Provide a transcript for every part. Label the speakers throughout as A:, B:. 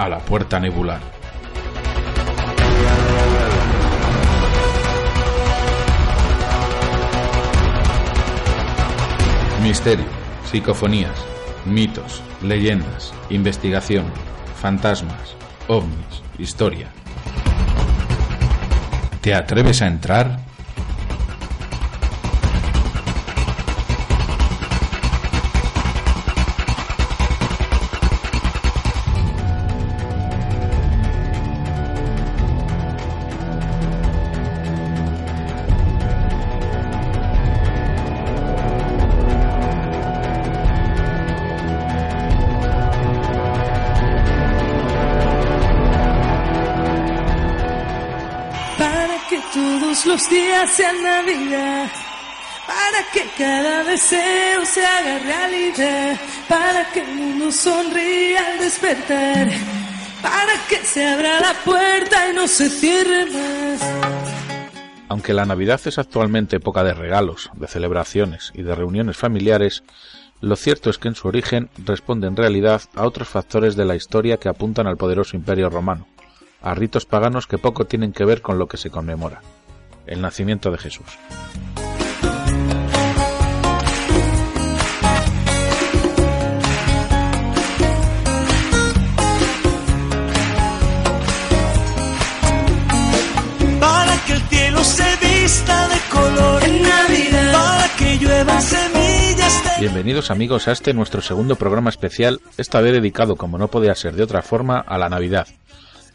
A: a la Puerta Nebular. Misterio, psicofonías, mitos, leyendas, investigación, fantasmas, ovnis, historia. ¿Te atreves a entrar?
B: Cada deseo se haga realidad. Para que el mundo sonría al despertar. Para que se abra la puerta y no se cierre más.
A: Aunque la Navidad es actualmente época de regalos, de celebraciones y de reuniones familiares, lo cierto es que en su origen responde en realidad a otros factores de la historia que apuntan al poderoso imperio romano, a ritos paganos que poco tienen que ver con lo que se conmemora, el nacimiento de Jesús. Bienvenidos amigos a este nuestro segundo programa especial, esta vez dedicado, como no podía ser de otra forma, a la Navidad.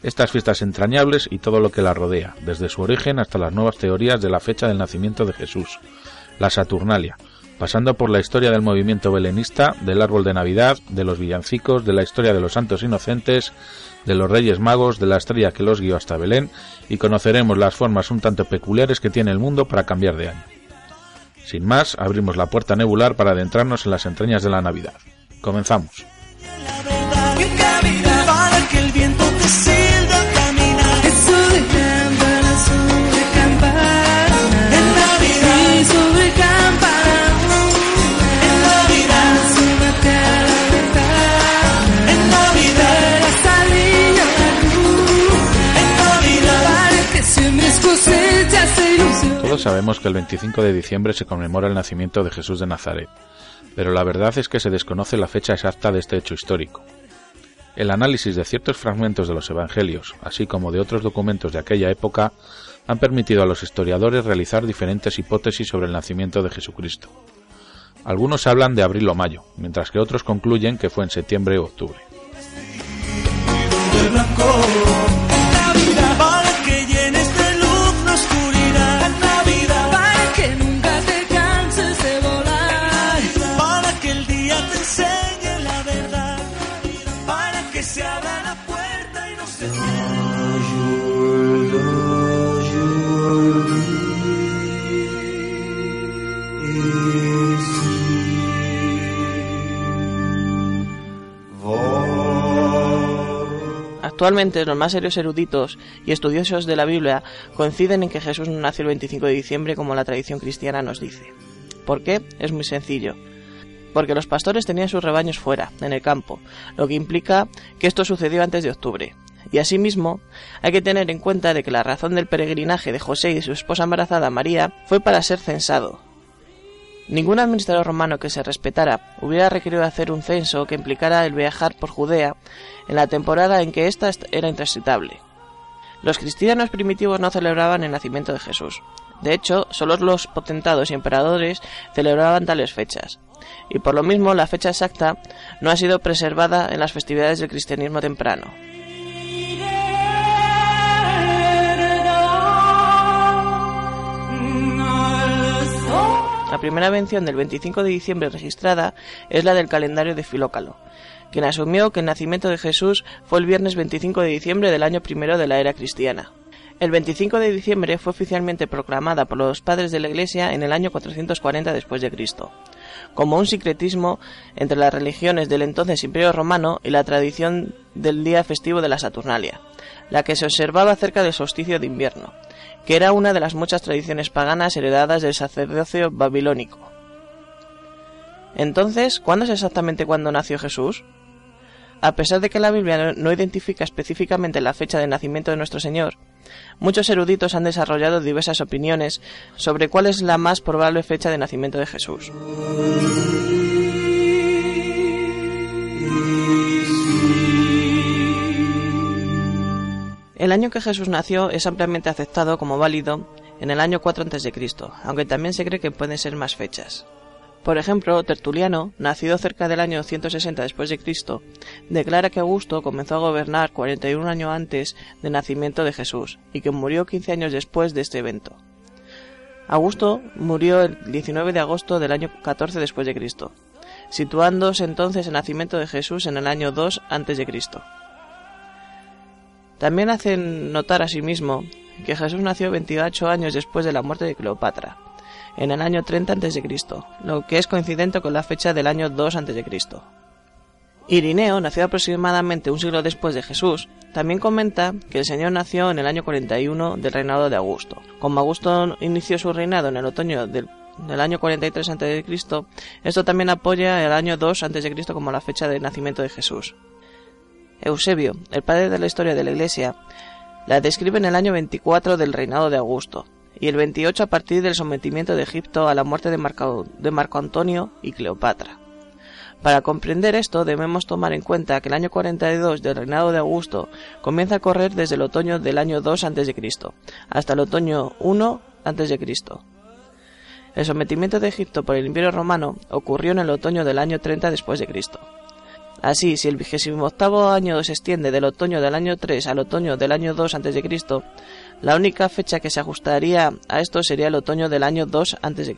A: Estas fiestas entrañables y todo lo que la rodea, desde su origen hasta las nuevas teorías de la fecha del nacimiento de Jesús, la Saturnalia, pasando por la historia del movimiento belenista, del árbol de Navidad, de los villancicos, de la historia de los santos inocentes, de los reyes magos, de la estrella que los guió hasta Belén, y conoceremos las formas un tanto peculiares que tiene el mundo para cambiar de año. Sin más, abrimos la puerta nebular para adentrarnos en las entrañas de la Navidad. Comenzamos. Sabemos que el 25 de diciembre se conmemora el nacimiento de Jesús de Nazaret, pero la verdad es que se desconoce la fecha exacta de este hecho histórico. El análisis de ciertos fragmentos de los Evangelios, así como de otros documentos de aquella época, han permitido a los historiadores realizar diferentes hipótesis sobre el nacimiento de Jesucristo. Algunos hablan de abril o mayo, mientras que otros concluyen que fue en septiembre o octubre.
C: Actualmente los más serios eruditos y estudiosos de la Biblia coinciden en que Jesús no nació el 25 de diciembre como la tradición cristiana nos dice. ¿Por qué? Es muy sencillo. Porque los pastores tenían sus rebaños fuera, en el campo, lo que implica que esto sucedió antes de octubre. Y asimismo, hay que tener en cuenta de que la razón del peregrinaje de José y de su esposa embarazada María fue para ser censado, Ningún administrador romano que se respetara hubiera requerido hacer un censo que implicara el viajar por Judea en la temporada en que ésta era intransitable. Los cristianos primitivos no celebraban el nacimiento de Jesús. De hecho, solo los potentados y emperadores celebraban tales fechas. Y por lo mismo, la fecha exacta no ha sido preservada en las festividades del cristianismo temprano. La primera mención del 25 de diciembre registrada es la del calendario de Filócalo, quien asumió que el nacimiento de Jesús fue el viernes 25 de diciembre del año primero de la era cristiana. El 25 de diciembre fue oficialmente proclamada por los padres de la Iglesia en el año 440 después de Cristo, como un secretismo entre las religiones del entonces Imperio Romano y la tradición del día festivo de la Saturnalia, la que se observaba cerca del solsticio de invierno, que era una de las muchas tradiciones paganas heredadas del sacerdocio babilónico. Entonces, ¿cuándo es exactamente cuando nació Jesús? A pesar de que la Biblia no identifica específicamente la fecha de nacimiento de nuestro Señor, muchos eruditos han desarrollado diversas opiniones sobre cuál es la más probable fecha de nacimiento de Jesús. El año que Jesús nació es ampliamente aceptado como válido en el año 4 a.C., aunque también se cree que pueden ser más fechas. Por ejemplo, Tertuliano, nacido cerca del año 160 después de Cristo, declara que Augusto comenzó a gobernar 41 años antes del nacimiento de Jesús y que murió 15 años después de este evento. Augusto murió el 19 de agosto del año 14 después de Cristo, situándose entonces el nacimiento de Jesús en el año 2 antes de Cristo. También hacen notar asimismo que Jesús nació 28 años después de la muerte de Cleopatra, en el año 30 a.C., lo que es coincidente con la fecha del año 2 a.C. Irineo, nacido aproximadamente un siglo después de Jesús, también comenta que el Señor nació en el año 41 del reinado de Augusto. Como Augusto inició su reinado en el otoño del, año 43 a.C., esto también apoya el año 2 a.C. como la fecha de nacimiento de Jesús. Eusebio, el padre de la historia de la Iglesia, la describe en el año 24 del reinado de Augusto, y el 28 a partir del sometimiento de Egipto a la muerte de Marco, Antonio y Cleopatra. Para comprender esto debemos tomar en cuenta que el año 42 del reinado de Augusto comienza a correr desde el otoño del año 2 a.C. hasta el otoño 1 a.C. El sometimiento de Egipto por el Imperio Romano ocurrió en el otoño del año 30 después de Cristo. Así, si el vigésimo octavo año se extiende del otoño del año 3 al otoño del año 2 a.C., la única fecha que se ajustaría a esto sería el otoño del año 2 a.C.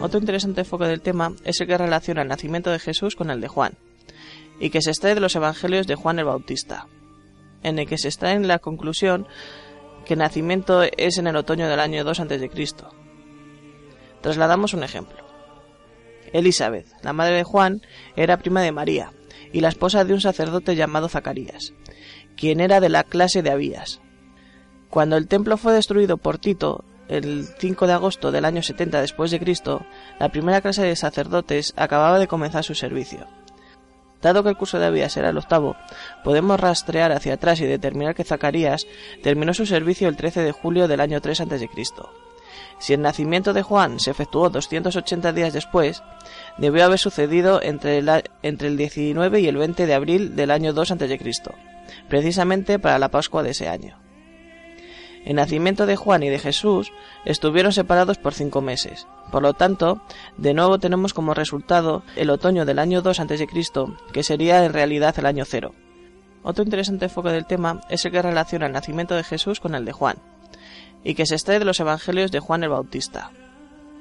C: Otro interesante enfoque del tema es el que relaciona el nacimiento de Jesús con el de Juan, y que se extrae de los evangelios de Juan el Bautista, en el que se extrae en la conclusión que el nacimiento es en el otoño del año 2 a.C. Trasladamos un ejemplo. Elizabeth, la madre de Juan, era prima de María y la esposa de un sacerdote llamado Zacarías, quien era de la clase de Abías. Cuando el templo fue destruido por Tito el 5 de agosto del año 70 después de Cristo, la primera clase de sacerdotes acababa de comenzar su servicio. Dado que el curso de Abías era el octavo, podemos rastrear hacia atrás y determinar que Zacarías terminó su servicio el 13 de julio del año 3 a.C. Si el nacimiento de Juan se efectuó 280 días después, debió haber sucedido entre el, entre el 19 y el 20 de abril del año 2 a.C., precisamente para la Pascua de ese año. El nacimiento de Juan y de Jesús estuvieron separados por cinco meses. Por lo tanto, de nuevo tenemos como resultado el otoño del año 2 a.C., que sería en realidad el año cero. Otro interesante enfoque del tema es el que relaciona el nacimiento de Jesús con el de Juan, y que se extrae de los evangelios de Juan el Bautista,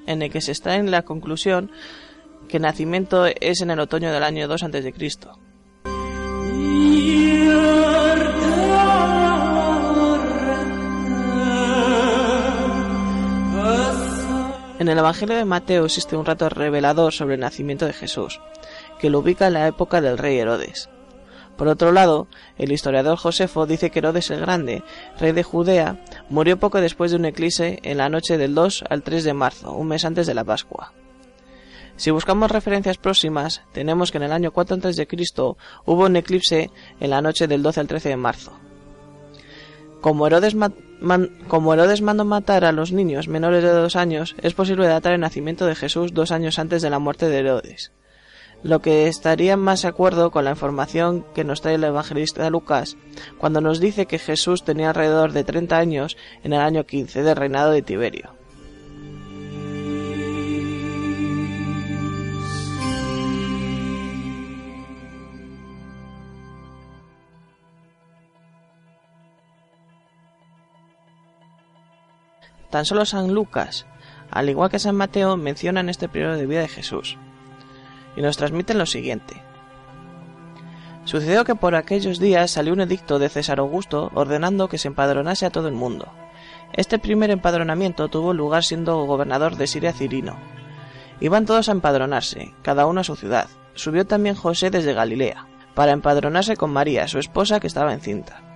C: en el que se extrae en la conclusión que el nacimiento es en el otoño del año 2 a.C. En el Evangelio de Mateo existe un rato revelador sobre el nacimiento de Jesús, que lo ubica en la época del rey Herodes. Por otro lado, el historiador Josefo dice que Herodes el Grande, rey de Judea, murió poco después de un eclipse en la noche del 2 al 3 de marzo, un mes antes de la Pascua. Si buscamos referencias próximas, tenemos que en el año 4 a.C. hubo un eclipse en la noche del 12 al 13 de marzo. Como Herodes, mandó matar a los niños menores de dos años, es posible datar el nacimiento de Jesús dos años antes de la muerte de Herodes, lo que estaría más de acuerdo con la información que nos trae el evangelista Lucas, cuando nos dice que Jesús tenía alrededor de 30 años en el año 15 del reinado de Tiberio. Tan solo San Lucas, al igual que San Mateo, mencionan este periodo de vida de Jesús y nos transmiten lo siguiente. Sucedió que por aquellos días salió un edicto de César Augusto ordenando que se empadronase a todo el mundo. Este primer empadronamiento tuvo lugar siendo gobernador de Siria Cirino. Iban todos a empadronarse, cada uno a su ciudad. Subió también José desde Galilea, para empadronarse con María, su esposa, que estaba encinta.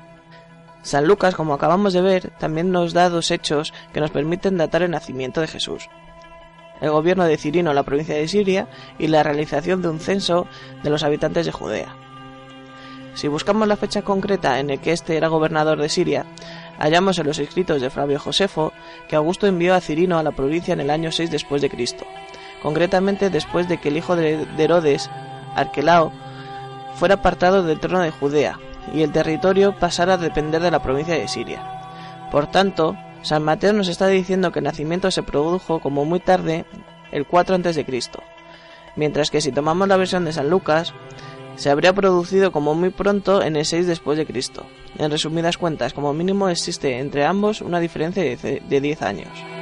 C: San Lucas, como acabamos de ver, también nos da dos hechos que nos permiten datar el nacimiento de Jesús. El gobierno de Cirino en la provincia de Siria y la realización de un censo de los habitantes de Judea. Si buscamos la fecha concreta en la que este era gobernador de Siria, hallamos en los escritos de Flavio Josefo que Augusto envió a Cirino a la provincia en el año 6 después de Cristo, concretamente después de que el hijo de Herodes, Arquelao, fuera apartado del trono de Judea y el territorio pasara a depender de la provincia de Siria. Por tanto, San Mateo nos está diciendo que el nacimiento se produjo como muy tarde, el 4 a.C., mientras que si tomamos la versión de San Lucas, se habría producido como muy pronto en el 6 después de Cristo. En resumidas cuentas, como mínimo existe entre ambos una diferencia de 10 años.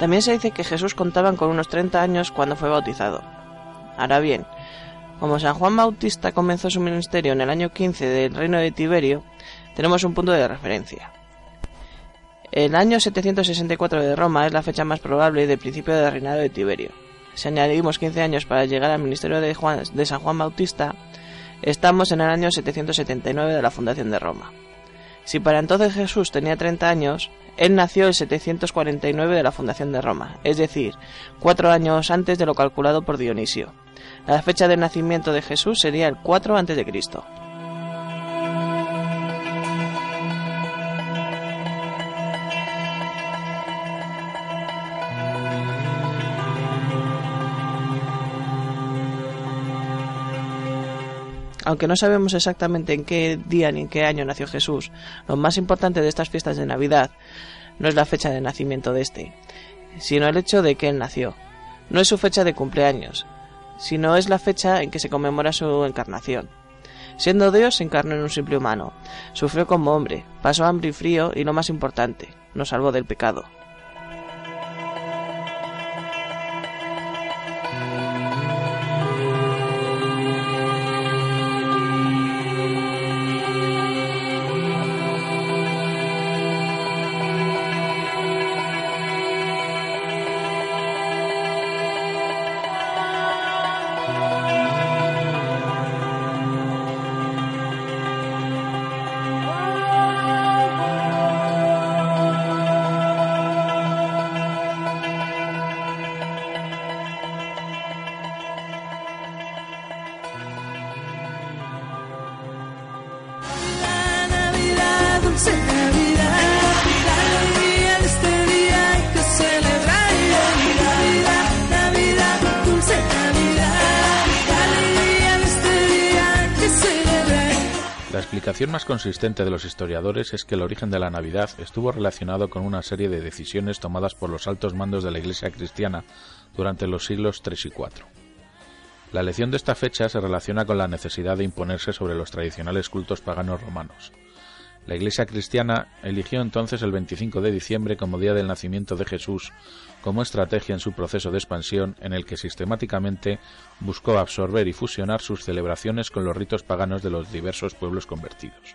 C: También se dice que Jesús contaba con unos 30 años cuando fue bautizado. Ahora bien, como San Juan Bautista comenzó su ministerio en el año 15 del reino de Tiberio, tenemos un punto de referencia. El año 764 de Roma es la fecha más probable del principio del reinado de Tiberio. Si añadimos 15 años para llegar al ministerio de, de San Juan Bautista, estamos en el año 779 de la fundación de Roma. Si para entonces Jesús tenía 30 años, él nació el 749 de la fundación de Roma, es decir, cuatro años antes de lo calculado por Dionisio. La fecha de nacimiento de Jesús sería el 4 antes Aunque no sabemos exactamente en qué día ni en qué año nació Jesús, lo más importante de estas fiestas de Navidad no es la fecha de nacimiento de este, sino el hecho de que él nació. No es su fecha de cumpleaños, sino es la fecha en que se conmemora su encarnación. Siendo Dios, se encarnó en un simple humano, sufrió como hombre, pasó hambre y frío y lo más importante, nos salvó del pecado.
A: Explicación más consistente de los historiadores es que el origen de la Navidad estuvo relacionado con una serie de decisiones tomadas por los altos mandos de la Iglesia cristiana durante los siglos III y IV. La elección de esta fecha se relaciona con la necesidad de imponerse sobre los tradicionales cultos paganos romanos. La Iglesia cristiana eligió entonces el 25 de diciembre como día del nacimiento de Jesús como estrategia en su proceso de expansión en el que sistemáticamente buscó absorber y fusionar sus celebraciones con los ritos paganos de los diversos pueblos convertidos.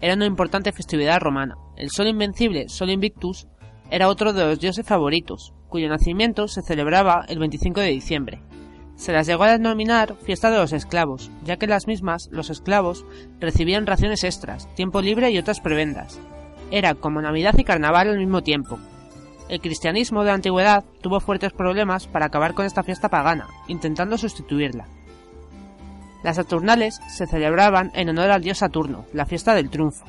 D: eran una importante festividad romana. El Sol Invencible, Sol Invictus, era otro de los dioses favoritos, cuyo nacimiento se celebraba el 25 de diciembre. Se las llegó a denominar fiesta de los esclavos, ya que las mismas los esclavos recibían raciones extras, tiempo libre y otras prebendas. Era como Navidad y Carnaval al mismo tiempo. El cristianismo de la antigüedad tuvo fuertes problemas para acabar con esta fiesta pagana, intentando sustituirla. Las Saturnales se celebraban en honor al dios Saturno, la fiesta del triunfo.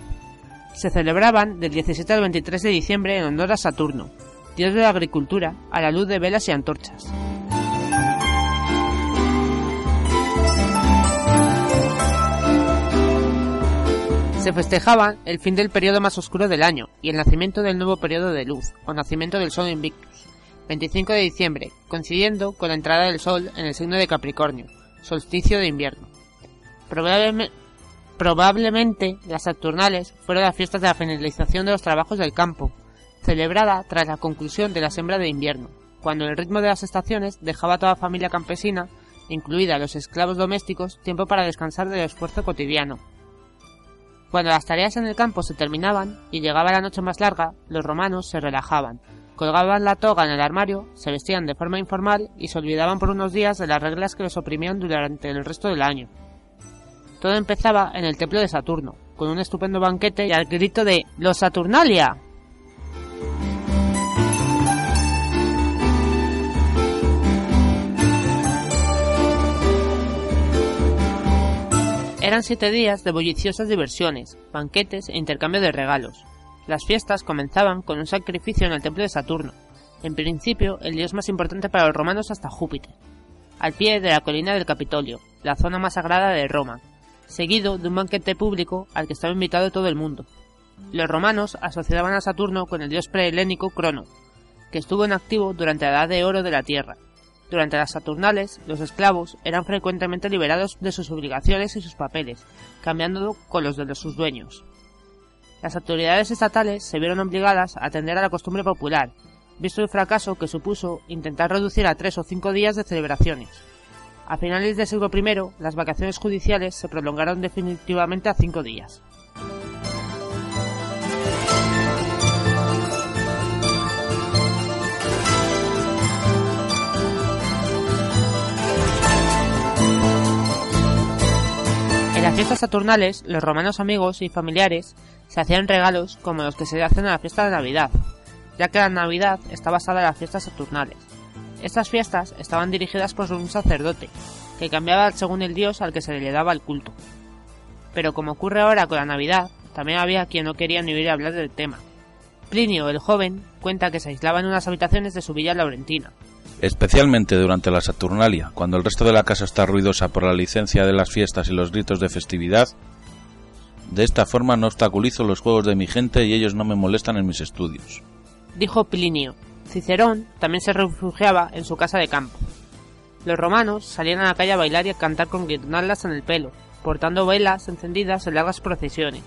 D: Se celebraban del 17 al 23 de diciembre en honor a Saturno, dios de la agricultura, a la luz de velas y antorchas. Se festejaban el fin del periodo más oscuro del año y el nacimiento del nuevo periodo de luz, o nacimiento del Sol Invictus, 25 de diciembre, coincidiendo con la entrada del Sol en el signo de Capricornio, solsticio de invierno. Probablemente, las Saturnales fueron las fiestas de la finalización de los trabajos del campo, celebrada tras la conclusión de la siembra de invierno, cuando el ritmo de las estaciones dejaba a toda familia campesina, incluida los esclavos domésticos, tiempo para descansar del esfuerzo cotidiano. Cuando las tareas en el campo se terminaban y llegaba la noche más larga, los romanos se relajaban, colgaban la toga en el armario, se vestían de forma informal y se olvidaban por unos días de las reglas que los oprimían durante el resto del año. Todo empezaba en el templo de Saturno, con un estupendo banquete y al grito de ¡Los Saturnalia! Eran siete días de bulliciosas diversiones, banquetes e intercambio de regalos. Las fiestas comenzaban con un sacrificio en el templo de Saturno, en principio el dios más importante para los romanos hasta Júpiter, al pie de la colina del Capitolio, la zona más sagrada de Roma, seguido de un banquete público al que estaba invitado todo el mundo. Los romanos asociaban a Saturno con el dios prehelénico Crono, que estuvo en activo durante la edad de oro de la Tierra. Durante las Saturnales, los esclavos eran frecuentemente liberados de sus obligaciones y sus papeles, cambiando con los de sus dueños. Las autoridades estatales se vieron obligadas a atender a la costumbre popular, visto el fracaso que supuso intentar reducir a tres o cinco días de celebraciones. A finales del siglo I, las vacaciones judiciales se prolongaron definitivamente a cinco días. En las fiestas saturnales, los romanos amigos y familiares se hacían regalos como los que se hacen en la fiesta de Navidad, ya que la Navidad está basada en las fiestas saturnales. Estas fiestas estaban dirigidas por un sacerdote, que cambiaba según el dios al que se le daba el culto. Pero como ocurre ahora con la Navidad, también había quien no quería ni oír hablar del tema. Plinio el joven cuenta que se aislaba en unas habitaciones de su villa laurentina.
A: Especialmente durante la Saturnalia, cuando el resto de la casa está ruidosa por la licencia de las fiestas y los gritos de festividad. De esta forma no obstaculizo los juegos de mi gente y ellos no me molestan en mis estudios.
D: Dijo Plinio. Cicerón también se refugiaba en su casa de campo. Los romanos salían a la calle a bailar y a cantar con guirnaldas en el pelo, portando velas encendidas en largas procesiones.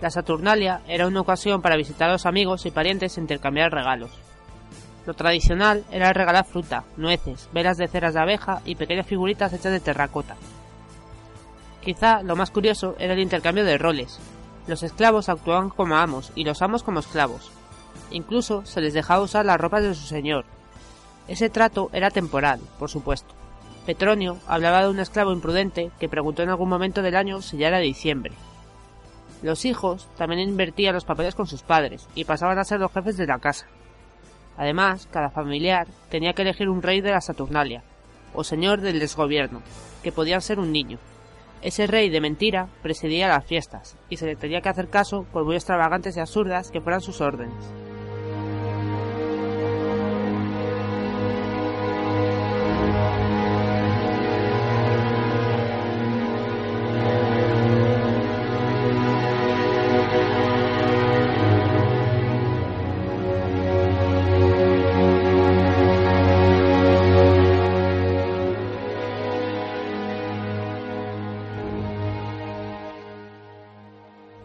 D: La Saturnalia era una ocasión para visitar a los amigos y parientes e intercambiar regalos. Lo tradicional era regalar fruta, nueces, velas de ceras de abeja y pequeñas figuritas hechas de terracota. Quizá lo más curioso era el intercambio de roles. Los esclavos actuaban como amos y los amos como esclavos. Incluso se les dejaba usar las ropas de su señor. Ese trato era temporal, por supuesto. Petronio hablaba de un esclavo imprudente que preguntó en algún momento del año si ya era diciembre. Los hijos también invertían los papeles con sus padres y pasaban a ser los jefes de la casa. Además, cada familiar tenía que elegir un rey de la Saturnalia, o señor del desgobierno, que podía ser un niño. Ese rey de mentira presidía las fiestas, y se le tenía que hacer caso por muy extravagantes y absurdas que fueran sus órdenes.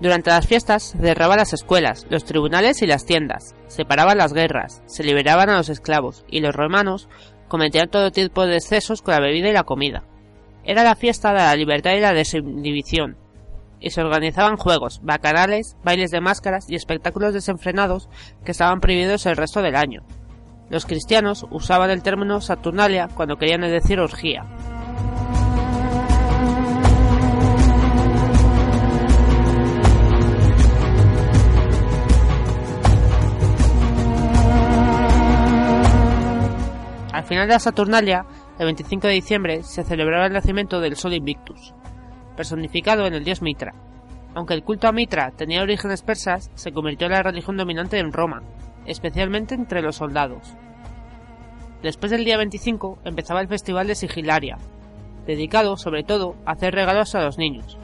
D: Durante las fiestas se cerraban las escuelas, los tribunales y las tiendas, se paraban las guerras, se liberaban a los esclavos y los romanos cometían todo tipo de excesos con la bebida y la comida. Era la fiesta de la libertad y la desinhibición, y se organizaban juegos, bacanales, bailes de máscaras y espectáculos desenfrenados que estaban prohibidos el resto del año. Los cristianos usaban el término Saturnalia cuando querían decir orgía. Al final de la Saturnalia, el 25 de diciembre, se celebraba el nacimiento del Sol Invictus, personificado en el dios Mitra. Aunque el culto a Mitra tenía orígenes persas, se convirtió en la religión dominante en Roma, especialmente entre los soldados. Después del día 25 empezaba el festival de Sigilaria, dedicado sobre todo a hacer regalos a los niños.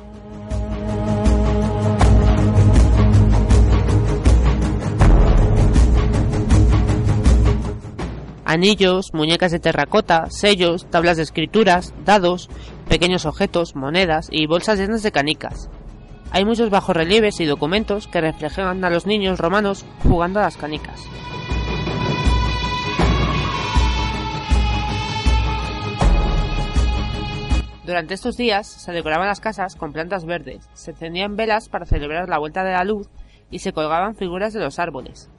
D: Anillos, muñecas de terracota, sellos, tablas de escrituras, dados, pequeños objetos, monedas y bolsas llenas de canicas. Hay muchos bajorrelieves y documentos que reflejan a los niños romanos jugando a las canicas. Durante estos días se decoraban las casas con plantas verdes, se encendían velas para celebrar la vuelta de la luz y se colgaban figuras de los árboles.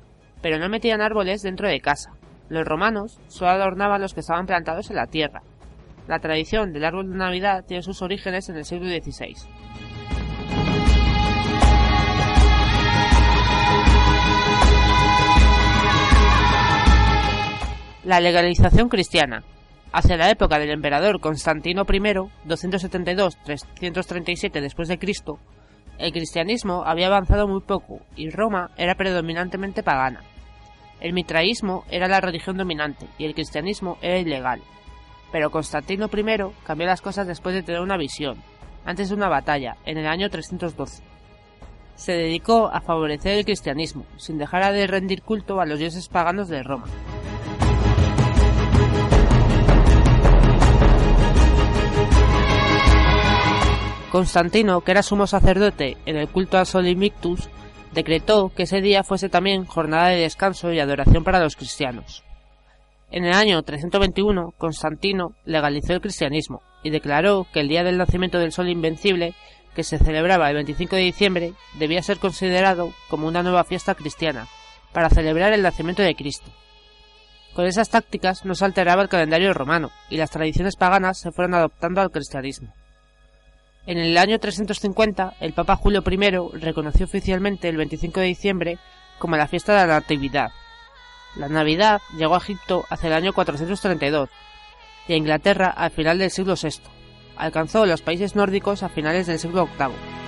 D: Pero no metían árboles dentro de casa. Los romanos solo adornaban los que estaban plantados en la tierra. La tradición del árbol de Navidad tiene sus orígenes en el siglo XVI. La legalización cristiana. Hacia la época del emperador Constantino I, 272-337 después de Cristo, el cristianismo había avanzado muy poco y Roma era predominantemente pagana. El mitraísmo era la religión dominante y el cristianismo era ilegal. Pero Constantino I cambió las cosas después de tener una visión, antes de una batalla, en el año 312. Se dedicó a favorecer el cristianismo, sin dejar de rendir culto a los dioses paganos de Roma. Constantino, que era sumo sacerdote en el culto a Sol Invictus, decretó que ese día fuese también jornada de descanso y adoración para los cristianos. En el año 321, Constantino legalizó el cristianismo y declaró que el día del nacimiento del Sol Invencible, que se celebraba el 25 de diciembre, debía ser considerado como una nueva fiesta cristiana, para celebrar el nacimiento de Cristo. Con esas tácticas no se alteraba el calendario romano y las tradiciones paganas se fueron adoptando al cristianismo. En el año 350, el Papa Julio I reconoció oficialmente el 25 de diciembre como la fiesta de la Natividad. La Navidad llegó a Egipto hacia el año 432 y a Inglaterra al final del siglo VI. Alcanzó los países nórdicos a finales del siglo VIII.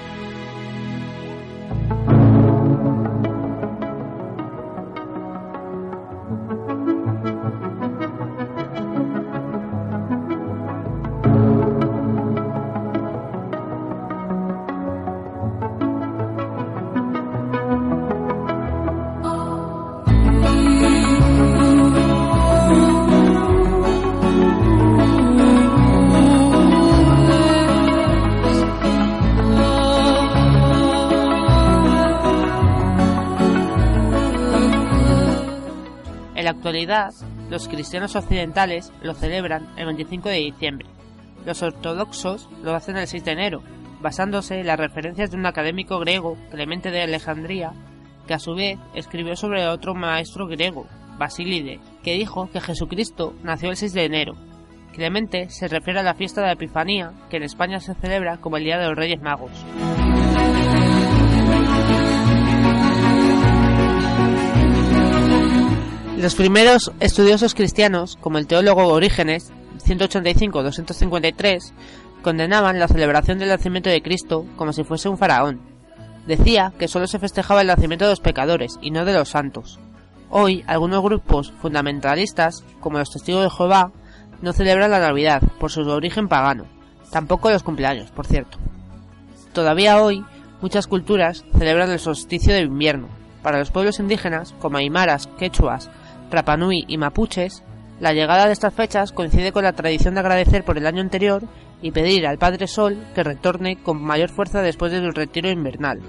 D: Actualidad, los cristianos occidentales lo celebran el 25 de diciembre. Los ortodoxos lo hacen el 6 de enero, basándose en las referencias de un académico griego, Clemente de Alejandría, que a su vez escribió sobre otro maestro griego, Basílide, que dijo que Jesucristo nació el 6 de enero. Clemente se refiere a la fiesta de la Epifanía, que en España se celebra como el Día de los Reyes Magos. Los primeros estudiosos cristianos, como el teólogo Orígenes, 185-253, condenaban la celebración del nacimiento de Cristo como si fuese un faraón. Decía que solo se festejaba el nacimiento de los pecadores y no de los santos. Hoy, algunos grupos fundamentalistas, como los testigos de Jehová, no celebran la Navidad por su origen pagano, tampoco los cumpleaños, por cierto. Todavía hoy, muchas culturas celebran el solsticio de invierno. Para los pueblos indígenas, como aymaras, quechuas, Rapanui y mapuches, la llegada de estas fechas coincide con la tradición de agradecer por el año anterior y pedir al Padre Sol que retorne con mayor fuerza después del retiro invernal.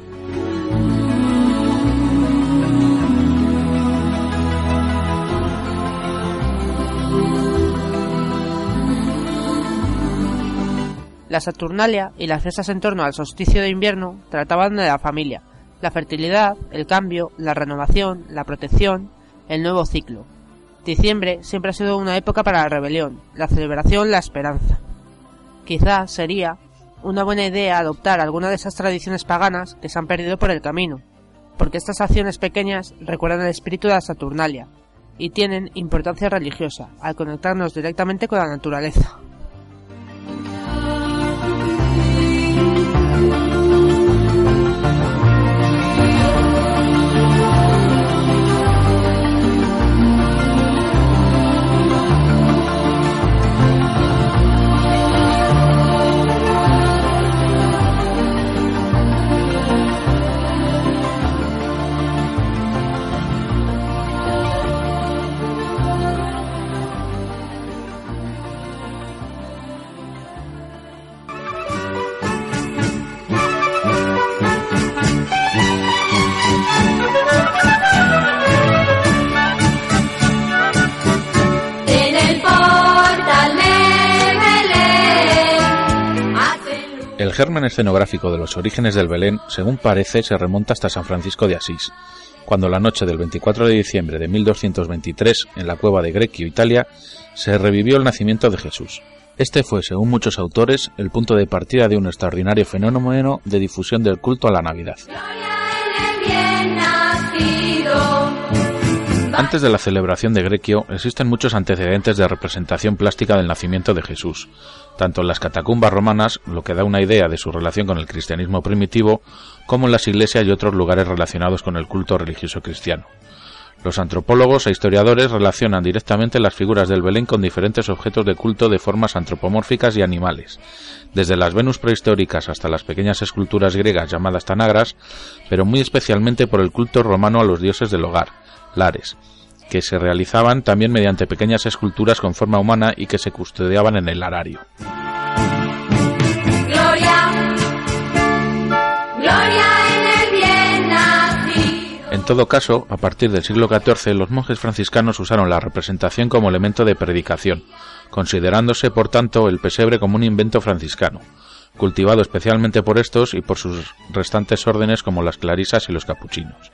D: La Saturnalia y las fiestas en torno al solsticio de invierno trataban de la familia, la fertilidad, el cambio, la renovación, la protección, el nuevo ciclo. Diciembre siempre ha sido una época para la rebelión, la celebración, la esperanza. Quizás sería una buena idea adoptar alguna de esas tradiciones paganas que se han perdido por el camino, porque estas acciones pequeñas recuerdan el espíritu de la Saturnalia y tienen importancia religiosa al conectarnos directamente con la naturaleza.
A: Germen escenográfico de los orígenes del Belén, según parece, se remonta hasta San Francisco de Asís, cuando la noche del 24 de diciembre de 1223, en la cueva de Greccio, Italia, se revivió el nacimiento de Jesús. Este fue, según muchos autores, el punto de partida de un extraordinario fenómeno de difusión del culto a la Navidad. Antes de la celebración de Greccio existen muchos antecedentes de representación plástica del nacimiento de Jesús, tanto en las catacumbas romanas, lo que da una idea de su relación con el cristianismo primitivo, como en las iglesias y otros lugares relacionados con el culto religioso cristiano. Los antropólogos e historiadores relacionan directamente las figuras del Belén con diferentes objetos de culto de formas antropomórficas y animales, desde las Venus prehistóricas hasta las pequeñas esculturas griegas llamadas tanagras, pero muy especialmente por el culto romano a los dioses del hogar, lares, que se realizaban también mediante pequeñas esculturas con forma humana y que se custodiaban en el larario.
E: Nacido.
A: En todo caso, a partir del siglo XIV, los monjes franciscanos usaron la representación como elemento de predicación, considerándose, por tanto, el pesebre como un invento franciscano, cultivado especialmente por estos y por sus restantes órdenes como las clarisas y los capuchinos.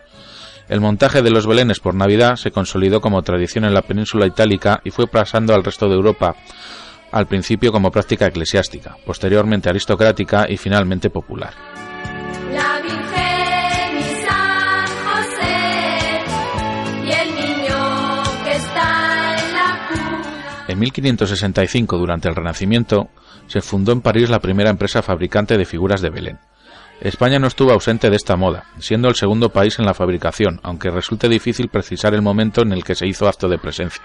A: El montaje de los belenes por Navidad se consolidó como tradición en la península itálica y fue pasando al resto de Europa, al principio como práctica eclesiástica, posteriormente aristocrática y finalmente popular.
E: La Virgen y San José y el niño que está en la cuna.
A: En 1565, durante el Renacimiento, se fundó en París la primera empresa fabricante de figuras de Belén. España no estuvo ausente de esta moda, siendo el segundo país en la fabricación, aunque resulte difícil precisar el momento en el que se hizo acto de presencia.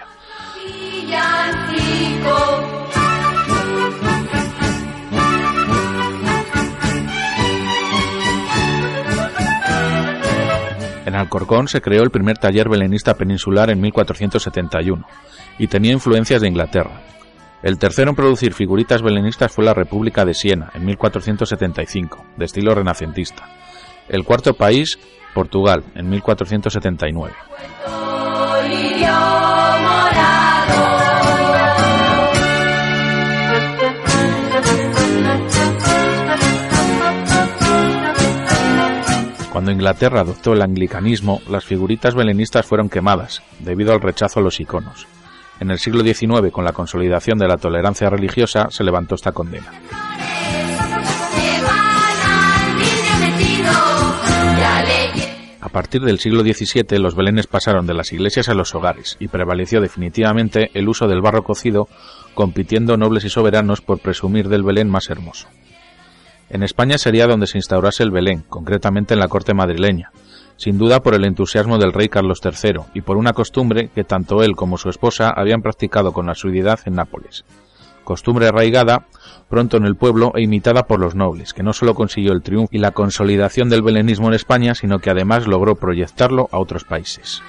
A: En Alcorcón se creó el primer taller belenista peninsular en 1471 y tenía influencias de Inglaterra. El tercero en producir figuritas belenistas fue la República de Siena en 1475, de estilo renacentista. El cuarto país, Portugal, en 1479.
E: Lirio morado.
A: Cuando Inglaterra adoptó el anglicanismo, las figuritas belenistas fueron quemadas, debido al rechazo a los iconos. En el siglo XIX, con la consolidación de la tolerancia religiosa, se levantó esta condena. A partir del siglo XVII, los belenes pasaron de las iglesias a los hogares y prevaleció definitivamente el uso del barro cocido, compitiendo nobles y soberanos por presumir del Belén más hermoso. En España sería donde se instaurase el Belén, concretamente en la corte madrileña, sin duda por el entusiasmo del rey Carlos III y por una costumbre que tanto él como su esposa habían practicado con asiduidad en Nápoles. Costumbre arraigada pronto en el pueblo e imitada por los nobles, que no solo consiguió el triunfo y la consolidación del belenismo en España, sino que además logró proyectarlo a otros países.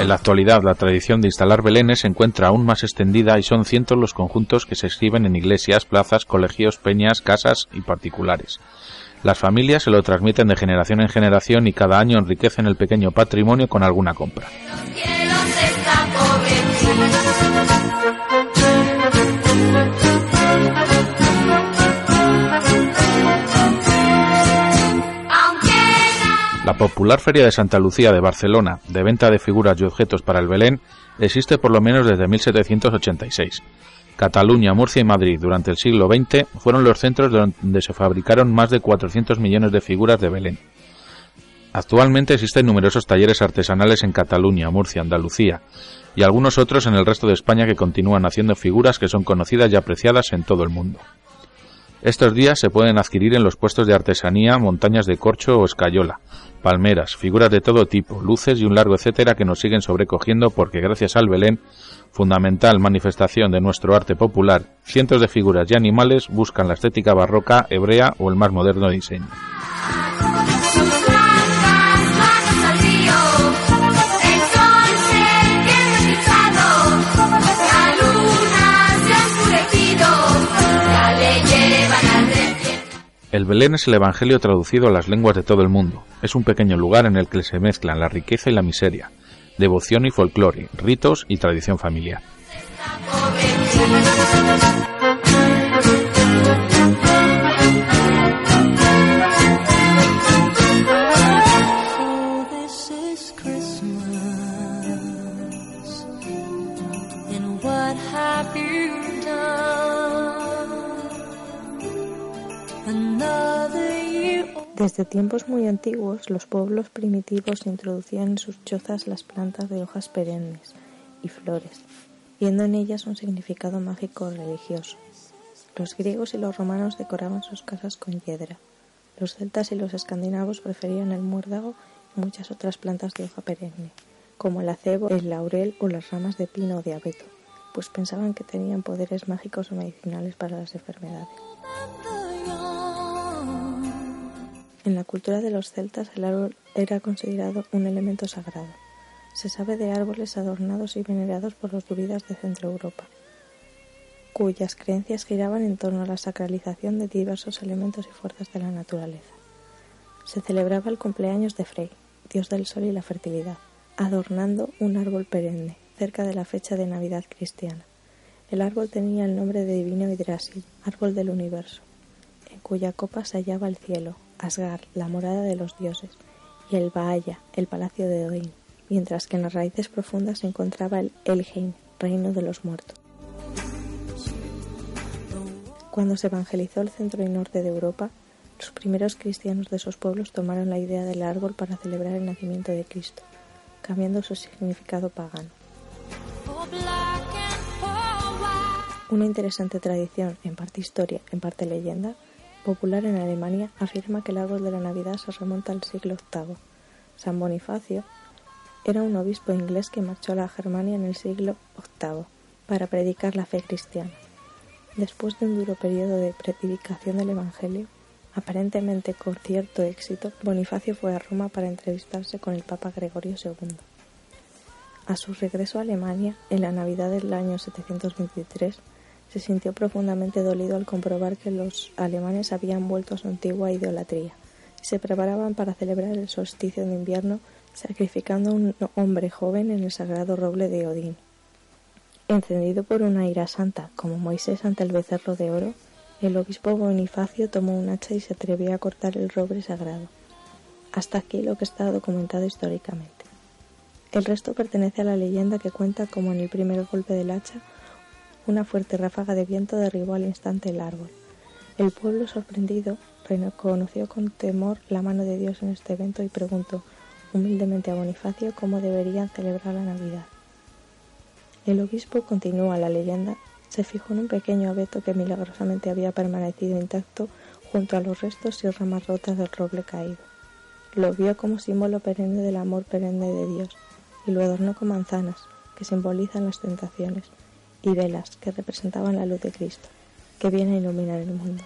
A: En la actualidad, la tradición de instalar belenes se encuentra aún más extendida y son cientos los conjuntos que se exhiben en iglesias, plazas, colegios, peñas, casas y particulares. Las familias se lo transmiten de generación en generación y cada año enriquecen el pequeño patrimonio con alguna compra. La popular Feria de Santa Lucía de Barcelona, de venta de figuras y objetos para el Belén, existe por lo menos desde 1786. Cataluña, Murcia y Madrid durante el siglo XX fueron los centros donde se fabricaron más de 400 millones de figuras de Belén. Actualmente existen numerosos talleres artesanales en Cataluña, Murcia, Andalucía y algunos otros en el resto de España que continúan haciendo figuras que son conocidas y apreciadas en todo el mundo. Estos días se pueden adquirir en los puestos de artesanía montañas de corcho o escayola, palmeras, figuras de todo tipo, luces y un largo etcétera que nos siguen sobrecogiendo porque gracias al Belén, fundamental manifestación de nuestro arte popular, cientos de figuras y animales buscan la estética barroca, hebrea o el más moderno diseño.
E: El
A: Belén es el Evangelio traducido a las lenguas de todo el mundo. Es un pequeño lugar en el que se mezclan la riqueza y la miseria, devoción y folclore, ritos y tradición familiar.
F: Desde tiempos muy antiguos, los pueblos primitivos introducían en sus chozas las plantas de hojas perennes y flores, viendo en ellas un significado mágico religioso. Los griegos y los romanos decoraban sus casas con hiedra. Los celtas y los escandinavos preferían el muérdago y muchas otras plantas de hoja perenne, como el acebo, el laurel o las ramas de pino o de abeto, pues pensaban que tenían poderes mágicos o medicinales para las enfermedades. En la cultura de los celtas el árbol era considerado un elemento sagrado. Se sabe de árboles adornados y venerados por los druidas de Centro Europa, cuyas creencias giraban en torno a la sacralización de diversos elementos y fuerzas de la naturaleza. Se celebraba el cumpleaños de Frey, dios del sol y la fertilidad, adornando un árbol perenne cerca de la fecha de Navidad cristiana. El árbol tenía el nombre de divino Yggdrasil, árbol del universo, en cuya copa se hallaba el cielo, Asgard, la morada de los dioses, y el Baaya, el palacio de Odín, mientras que en las raíces profundas se encontraba el Elheim, reino de los muertos. Cuando se evangelizó el centro y norte de Europa, los primeros cristianos de esos pueblos tomaron la idea del árbol para celebrar el nacimiento de Cristo, cambiando su significado pagano. Una interesante tradición, en parte historia, en parte leyenda, popular en Alemania, afirma que el árbol de la Navidad se remonta al siglo VIII. San Bonifacio era un obispo inglés que marchó a la Germania en el siglo VIII para predicar la fe cristiana. Después de un duro periodo de predicación del Evangelio, aparentemente con cierto éxito, Bonifacio fue a Roma para entrevistarse con el Papa Gregorio II. A su regreso a Alemania, en la Navidad del año 723, se sintió profundamente dolido al comprobar que los alemanes habían vuelto a su antigua idolatría y se preparaban para celebrar el solsticio de invierno sacrificando a un hombre joven en el sagrado roble de Odín. Encendido por una ira santa, como Moisés ante el becerro de oro, el obispo Bonifacio tomó un hacha y se atrevió a cortar el roble sagrado. Hasta aquí lo que está documentado históricamente. El resto pertenece a la leyenda que cuenta como en el primer golpe del hacha una fuerte ráfaga de viento derribó al instante el árbol. El pueblo sorprendido reconoció con temor la mano de Dios en este evento y preguntó humildemente a Bonifacio cómo deberían celebrar la Navidad. El obispo continúa la leyenda, se fijó en un pequeño abeto que milagrosamente había permanecido intacto junto a los restos y ramas rotas del roble caído. Lo vio como símbolo perenne del amor perenne de Dios y lo adornó con manzanas, que simbolizan las tentaciones, y velas, que representaban la luz de Cristo, que viene a iluminar el mundo.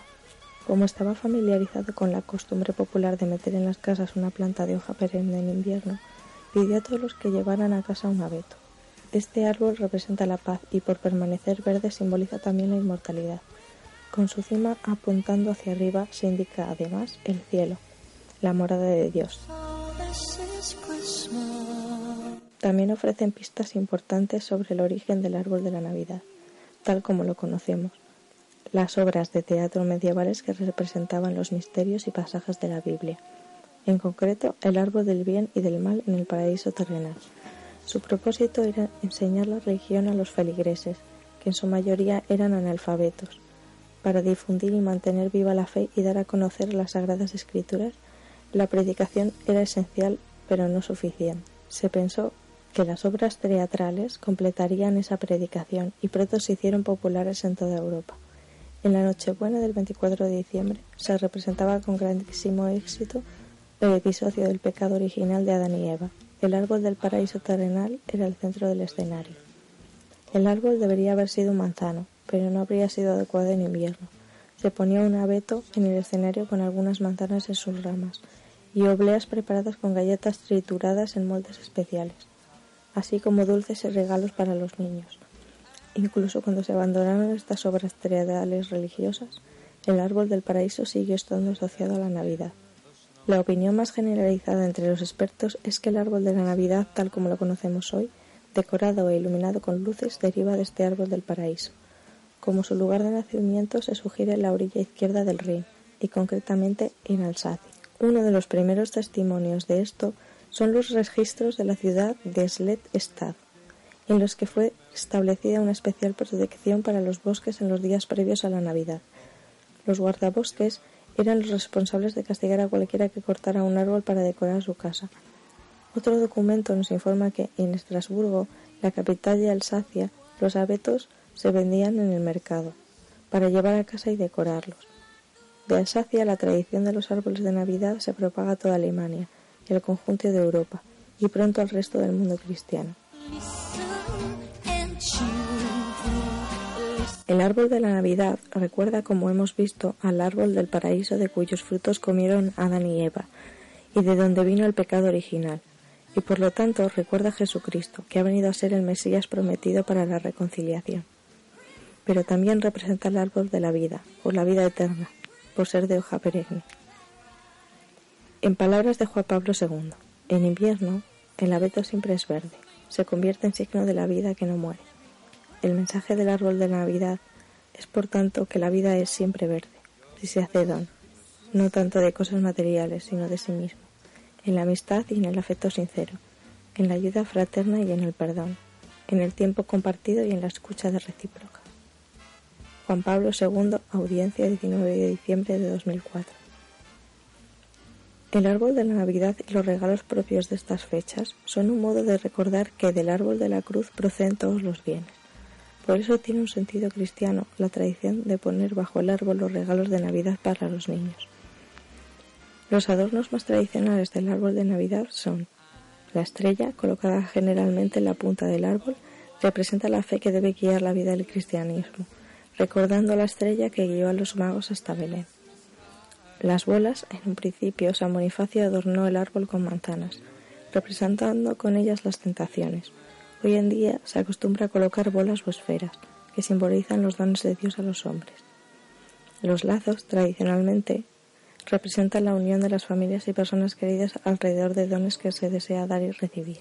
F: Como estaba familiarizado con la costumbre popular de meter en las casas una planta de hoja perenne en invierno, pidió a todos los que llevaran a casa un abeto. Este árbol representa la paz y por permanecer verde simboliza también la inmortalidad. Con su cima apuntando hacia arriba se indica además el cielo, la morada de Dios. También ofrecen pistas importantes sobre el origen del árbol de la Navidad, tal como lo conocemos. Las obras de teatro medievales que representaban los misterios y pasajes de la Biblia, en concreto el árbol del bien y del mal en el paraíso terrenal. Su propósito era enseñar la religión a los feligreses, que en su mayoría eran analfabetos. Para difundir y mantener viva la fe y dar a conocer las sagradas escrituras, la predicación era esencial pero no suficiente. Se pensó que las obras teatrales completarían esa predicación y pronto se hicieron populares en toda Europa. En la Nochebuena del 24 de diciembre se representaba con grandísimo éxito el episodio del pecado original de Adán y Eva. El árbol del paraíso terrenal era el centro del escenario. El árbol debería haber sido un manzano, pero no habría sido adecuado en invierno. Se ponía un abeto en el escenario con algunas manzanas en sus ramas y obleas preparadas con galletas trituradas en moldes especiales, así como dulces y regalos para los niños. Incluso cuando se abandonaron estas obras teatrales religiosas, el árbol del paraíso siguió estando asociado a la Navidad. La opinión más generalizada entre los expertos es que el árbol de la Navidad, tal como lo conocemos hoy, decorado e iluminado con luces, deriva de este árbol del paraíso. Como su lugar de nacimiento se sugiere en la orilla izquierda del Rin, y concretamente en Alsacia. Uno de los primeros testimonios de esto son los registros de la ciudad de Sled-Stad, en los que fue establecida una especial protección para los bosques en los días previos a la Navidad. Los guardabosques eran los responsables de castigar a cualquiera que cortara un árbol para decorar su casa. Otro documento nos informa que en Estrasburgo, la capital de Alsacia, los abetos se vendían en el mercado para llevar a casa y decorarlos. De Alsacia la tradición de los árboles de Navidad se propaga a toda Alemania y al conjunto de Europa y pronto al resto del mundo cristiano. El árbol de la Navidad recuerda, como hemos visto, al árbol del paraíso de cuyos frutos comieron Adán y Eva, y de donde vino el pecado original, y por lo tanto recuerda a Jesucristo, que ha venido a ser el Mesías prometido para la reconciliación. Pero también representa el árbol de la vida, o la vida eterna, por ser de hoja perenne. En palabras de Juan Pablo II, en invierno el abeto siempre es verde, se convierte en signo de la vida que no muere. El mensaje del árbol de Navidad es por tanto que la vida es siempre verde, si se hace don, no tanto de cosas materiales, sino de sí mismo, en la amistad y en el afecto sincero, en la ayuda fraterna y en el perdón, en el tiempo compartido y en la escucha de recíproca. Juan Pablo II, audiencia 19 de diciembre de 2004. El árbol de la Navidad y los regalos propios de estas fechas son un modo de recordar que del árbol de la cruz proceden todos los bienes. Por eso tiene un sentido cristiano la tradición de poner bajo el árbol los regalos de Navidad para los niños. Los adornos más tradicionales del árbol de Navidad son la estrella, colocada generalmente en la punta del árbol, representa la fe que debe guiar la vida del cristianismo, recordando la estrella que guió a los magos hasta Belén. Las bolas, en un principio, San Bonifacio adornó el árbol con manzanas, representando con ellas las tentaciones. Hoy en día se acostumbra a colocar bolas o esferas, que simbolizan los dones de Dios a los hombres. Los lazos, tradicionalmente, representan la unión de las familias y personas queridas alrededor de dones que se desea dar y recibir.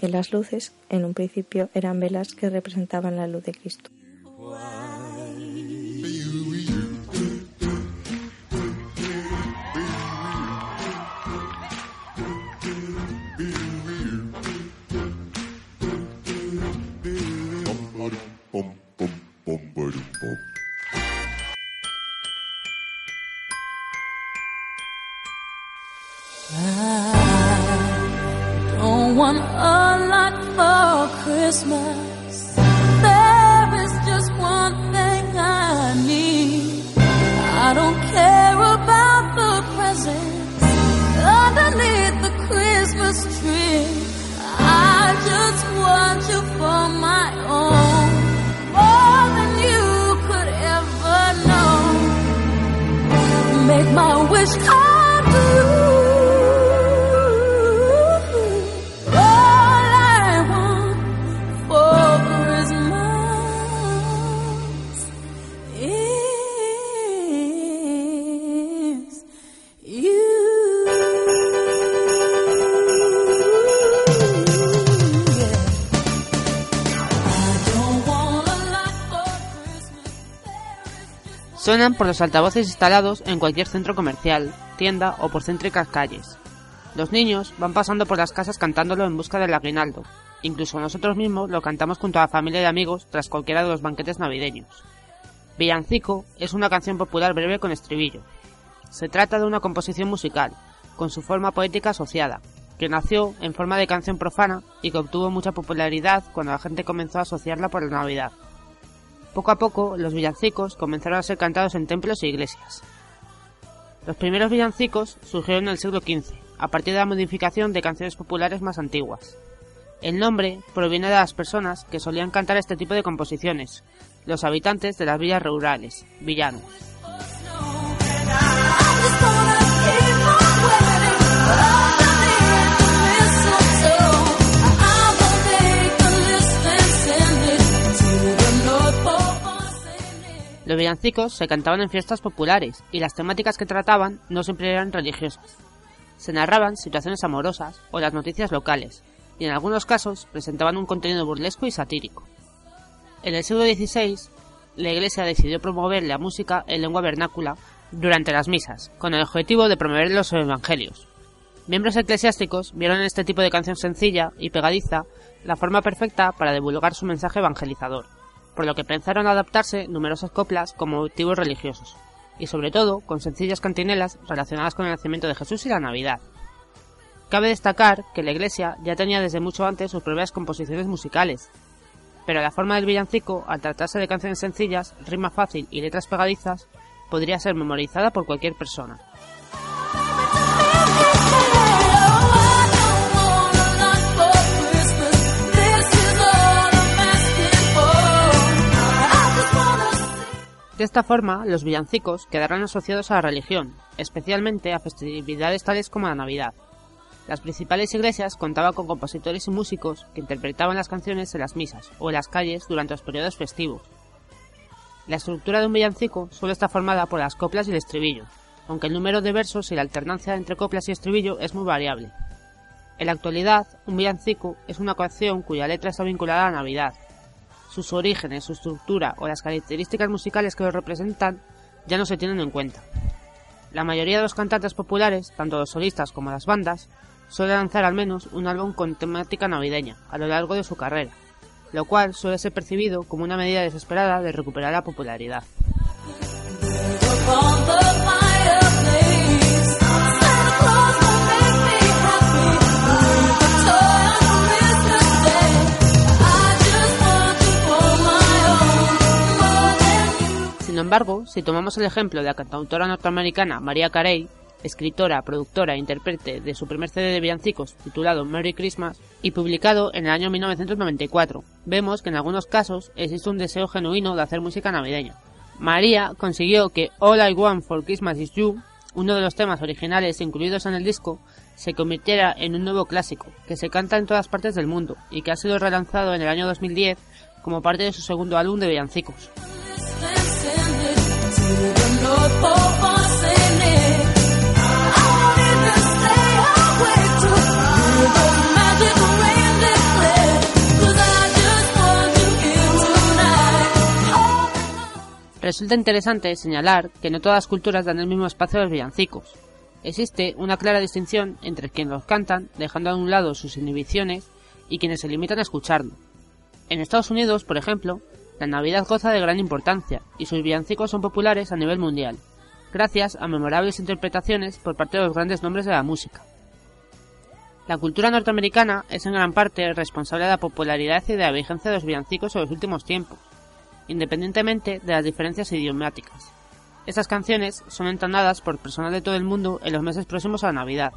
F: Y las luces, en un principio, eran velas que representaban la luz de Cristo.
B: I don't want a lot for Christmas. There is just one thing I need. I don't care about the presents underneath the Christmas tree. wish I
D: Suenan por los altavoces instalados en cualquier centro comercial, tienda o por céntricas calles. Los niños van pasando por las casas cantándolo en busca del aguinaldo. Incluso nosotros mismos lo cantamos junto a la familia y amigos tras cualquiera de los banquetes navideños. Villancico es una canción popular breve con estribillo. Se trata de una composición musical, con su forma poética asociada, que nació en forma de canción profana y que obtuvo mucha popularidad cuando la gente comenzó a asociarla por la Navidad. Poco a poco, los villancicos comenzaron a ser cantados en templos e iglesias. Los primeros villancicos surgieron en el siglo XV, a partir de la modificación de canciones populares más antiguas. El nombre proviene de las personas que solían cantar este tipo de composiciones, los habitantes de las villas rurales, villanos. Los villancicos se cantaban en fiestas populares y las temáticas que trataban no siempre eran religiosas. Se narraban situaciones amorosas o las noticias locales, y en algunos casos presentaban un contenido burlesco y satírico. En el siglo XVI, la Iglesia decidió promover la música en lengua vernácula durante las misas, con el objetivo de promover los evangelios. Miembros eclesiásticos vieron en este tipo de canción sencilla y pegadiza la forma perfecta para divulgar su mensaje evangelizador, por lo que pensaron adaptarse numerosas coplas con motivos religiosos, y sobre todo con sencillas cantinelas relacionadas con el nacimiento de Jesús y la Navidad. Cabe destacar que la Iglesia ya tenía desde mucho antes sus propias composiciones musicales, pero la forma del villancico, al tratarse de canciones sencillas, rima fácil y letras pegadizas, podría ser memorizada por cualquier persona. De esta forma, los villancicos quedarán asociados a la religión, especialmente a festividades tales como la Navidad. Las principales iglesias contaban con compositores y músicos que interpretaban las canciones en las misas o en las calles durante los periodos festivos. La estructura de un villancico suele estar formada por las coplas y el estribillo, aunque el número de versos y la alternancia entre coplas y estribillo es muy variable. En la actualidad, un villancico es una canción cuya letra está vinculada a la Navidad, sus orígenes, su estructura o las características musicales que lo representan ya no se tienen en cuenta. La mayoría de los cantantes populares, tanto los solistas como las bandas, suelen lanzar al menos un álbum con temática navideña a lo largo de su carrera, lo cual suele ser percibido como una medida desesperada de recuperar la popularidad. Sin embargo, si tomamos el ejemplo de la cantautora norteamericana Maria Carey, escritora, productora e intérprete de su primer CD de villancicos titulado Merry Christmas y publicado en el año 1994, vemos que en algunos casos existe un deseo genuino de hacer música navideña. María consiguió que All I Want for Christmas is You, uno de los temas originales incluidos en el disco, se convirtiera en un nuevo clásico, que se canta en todas partes del mundo y que ha sido relanzado en el año 2010 como parte de su segundo álbum de villancicos. Resulta interesante señalar que no todas las culturas dan el mismo espacio a los villancicos. Existe una clara distinción entre quienes los cantan, dejando a un lado sus inhibiciones, y quienes se limitan a escucharlo. En Estados Unidos, por ejemplo, la Navidad goza de gran importancia y sus villancicos son populares a nivel mundial, gracias a memorables interpretaciones por parte de los grandes nombres de la música. La cultura norteamericana es en gran parte responsable de la popularidad y de la vigencia de los villancicos en los últimos tiempos, independientemente de las diferencias idiomáticas. Estas canciones son entonadas por personas de todo el mundo en los meses próximos a la Navidad.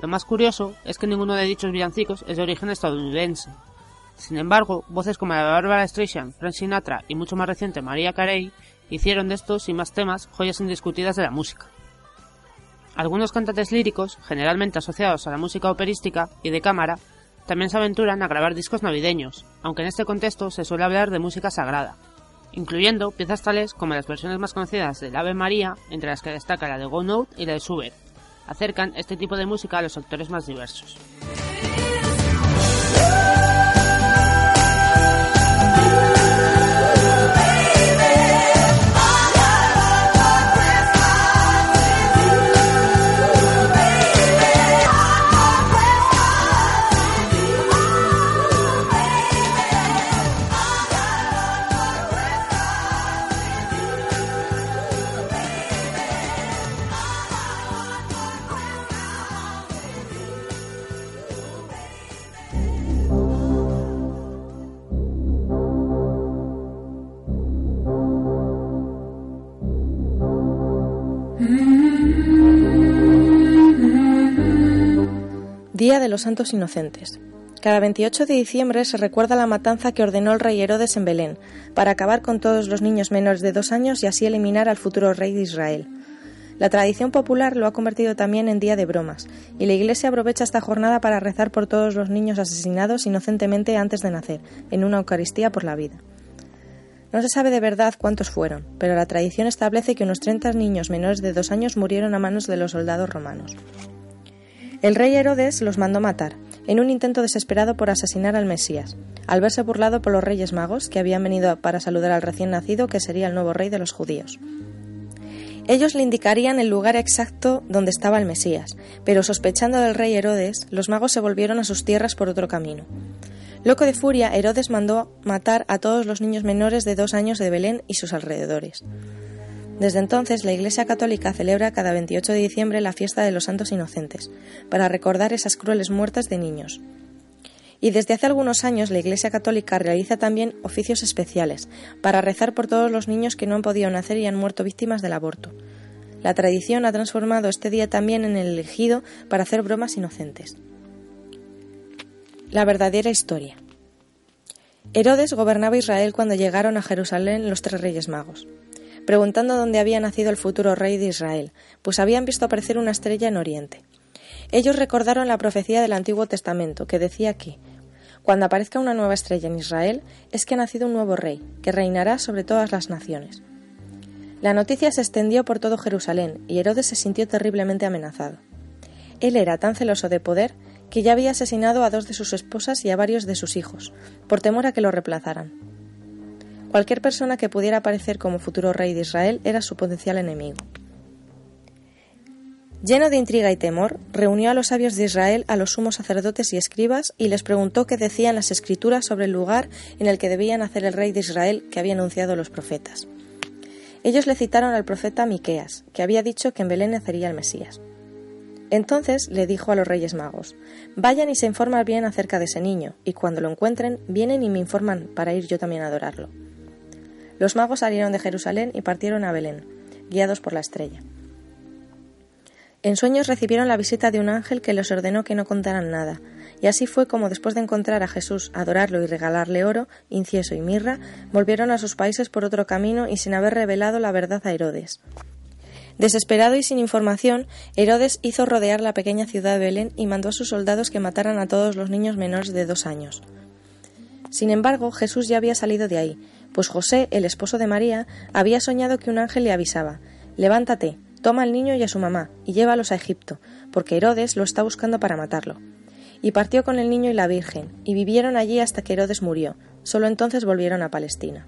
D: Lo más curioso es que ninguno de dichos villancicos es de origen estadounidense. Sin embargo, voces como la de Barbara Streisand, Frank Sinatra y mucho más reciente Maria Carey hicieron de estos y más temas joyas indiscutidas de la música. Algunos cantantes líricos, generalmente asociados a la música operística y de cámara, también se aventuran a grabar discos navideños, aunque en este contexto se suele hablar de música sagrada, incluyendo piezas tales como las versiones más conocidas del Ave María, entre las que destaca la de Go Note y la de Schubert. Acercan este tipo de música a los sectores más diversos.
F: Día de los Santos Inocentes. Cada 28 de diciembre se recuerda la matanza que ordenó el rey Herodes en Belén, para acabar con todos los niños menores de dos años y así eliminar al futuro rey de Israel. La tradición popular lo ha convertido también en día de bromas, y la Iglesia aprovecha esta jornada para rezar por todos los niños asesinados inocentemente antes de nacer, en una Eucaristía por la vida. No se sabe de verdad cuántos fueron, pero la tradición establece que unos 30 niños menores de dos años murieron a manos de los soldados romanos. El rey Herodes los mandó matar, en un intento desesperado por asesinar al Mesías, al verse burlado por los reyes magos que habían venido para saludar al recién nacido que sería el nuevo rey de los judíos. Ellos le indicarían el lugar exacto donde estaba el Mesías, pero sospechando del rey Herodes, los magos se volvieron a sus tierras por otro camino. Loco de furia, Herodes mandó matar a todos los niños menores de dos años de Belén y sus alrededores. Desde entonces, la Iglesia Católica celebra cada 28 de diciembre la fiesta de los Santos Inocentes, para recordar esas crueles muertes de niños. Y desde hace algunos años la Iglesia Católica realiza también oficios especiales, para rezar por todos los niños que no han podido nacer y han muerto víctimas del aborto. La tradición ha transformado este día también en el elegido para hacer bromas inocentes. La verdadera historia. Herodes gobernaba Israel cuando llegaron a Jerusalén los tres reyes magos preguntando dónde había nacido el futuro rey de Israel, pues habían visto aparecer una estrella en Oriente. Ellos recordaron la profecía del Antiguo Testamento, que decía que, cuando aparezca una nueva estrella en Israel, es que ha nacido un nuevo rey, que reinará sobre todas las naciones. La noticia se extendió por todo Jerusalén, y Herodes se sintió terriblemente amenazado. Él era tan celoso de poder que ya había asesinado a dos de sus esposas y a varios de sus hijos, por temor a que lo reemplazaran. Cualquier persona que pudiera aparecer como futuro rey de Israel era su potencial enemigo. Lleno de intriga y temor, reunió a los sabios de Israel, a los sumos sacerdotes y escribas, y les preguntó qué decían las escrituras sobre el lugar en el que debía nacer el rey de Israel que había anunciado los profetas. Ellos le citaron al profeta Miqueas, que había dicho que en Belén nacería el Mesías. Entonces le dijo a los reyes magos, Vayan y se informan bien acerca de ese niño, y cuando lo encuentren, vienen y me informan para ir yo también a adorarlo. Los magos salieron de Jerusalén y partieron a Belén, guiados por la estrella. En sueños recibieron la visita de un ángel que les ordenó que no contaran nada, y así fue como después de encontrar a Jesús, adorarlo y regalarle oro, incienso y mirra, volvieron a sus países por otro camino y sin haber revelado la verdad a Herodes. Desesperado y sin información, Herodes hizo rodear la pequeña ciudad de Belén y mandó a sus soldados que mataran a todos los niños menores de dos años. Sin embargo, Jesús ya había salido de ahí, pues José, el esposo de María, había soñado que un ángel le avisaba Levántate, toma al niño y a su mamá, y llévalos a Egipto, porque Herodes lo está buscando para matarlo. Y partió con el niño y la Virgen, y vivieron allí hasta que Herodes murió. Solo entonces volvieron a Palestina.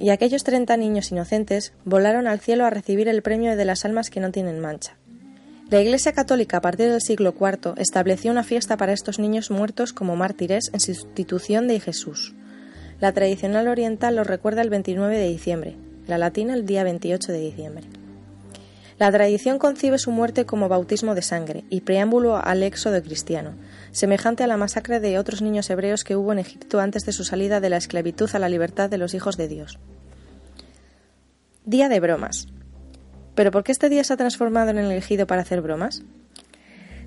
F: Y aquellos treinta niños inocentes volaron al cielo a recibir el premio de las almas que no tienen mancha. La Iglesia Católica a partir del siglo IV estableció una fiesta para estos niños muertos como mártires en sustitución de Jesús. La tradicional oriental lo recuerda el 29 de diciembre, la latina el día 28 de diciembre. La tradición concibe su muerte como bautismo de sangre y preámbulo al éxodo cristiano, semejante a la masacre de otros niños hebreos que hubo en Egipto antes de su salida de la esclavitud a la libertad de los hijos de Dios. Día de bromas. ¿Pero por qué este día se ha transformado en el elegido para hacer bromas?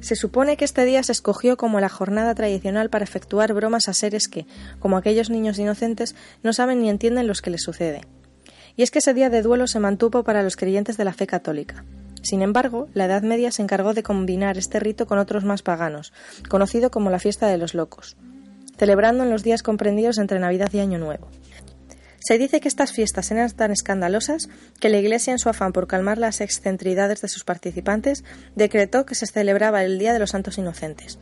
F: Se supone que este día se escogió como la jornada tradicional para efectuar bromas a seres que, como aquellos niños inocentes, no saben ni entienden lo que les sucede. Y es que ese día de duelo se mantuvo para los creyentes de la fe católica. Sin embargo, la Edad Media se encargó de combinar este rito con otros más paganos, conocido como la fiesta de los locos, celebrando en los días comprendidos entre Navidad y Año Nuevo. Se dice que estas fiestas eran tan escandalosas que la Iglesia, en su afán por calmar las excentridades de sus participantes, decretó que se celebraba el Día de los Santos Inocentes.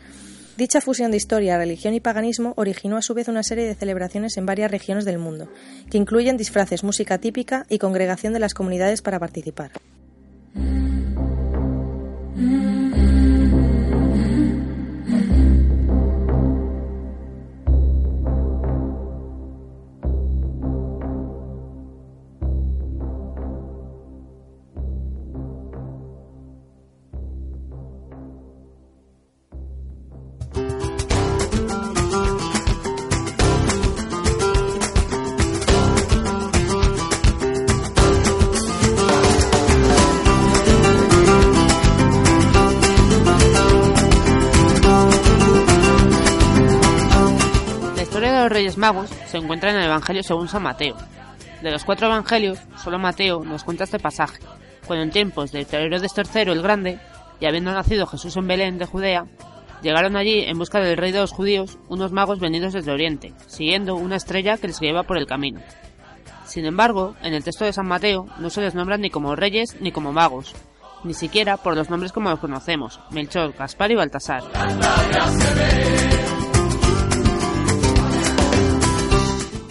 F: Dicha fusión de historia, religión y paganismo originó a su vez una serie de celebraciones en varias regiones del mundo, que incluyen disfraces, música típica y congregación de las comunidades para participar.
D: Encuentra en el Evangelio según San Mateo. De los cuatro Evangelios, solo Mateo nos cuenta este pasaje, cuando en tiempos de Herodes III el Grande, y habiendo nacido Jesús en Belén de Judea, llegaron allí en busca del rey de los judíos unos magos venidos desde Oriente, siguiendo una estrella que les lleva por el camino. Sin embargo, en el texto de San Mateo no se les nombra ni como reyes ni como magos, ni siquiera por los nombres como los conocemos, Melchor, Gaspar y Baltasar.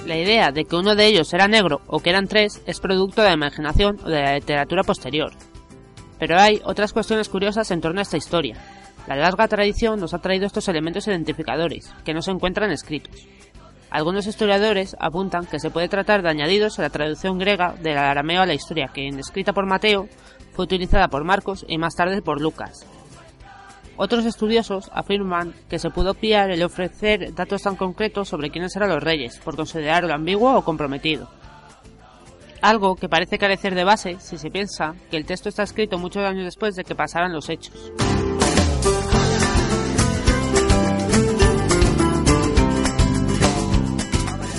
D: La idea de que uno de ellos era negro o que eran tres es producto de la imaginación o de la literatura posterior. Pero hay otras cuestiones curiosas en torno a esta historia. La larga tradición nos ha traído estos elementos identificadores, que no se encuentran escritos. Algunos historiadores apuntan que se puede tratar de añadidos a la traducción griega del arameo a la historia, que, escrita por Mateo, fue utilizada por Marcos y más tarde por Lucas. Otros estudiosos afirman que se pudo pillar el ofrecer datos tan concretos sobre quiénes eran los reyes, por considerarlo ambiguo o comprometido. Algo que parece carecer de base si se piensa que el texto está escrito muchos años después de que pasaran los hechos.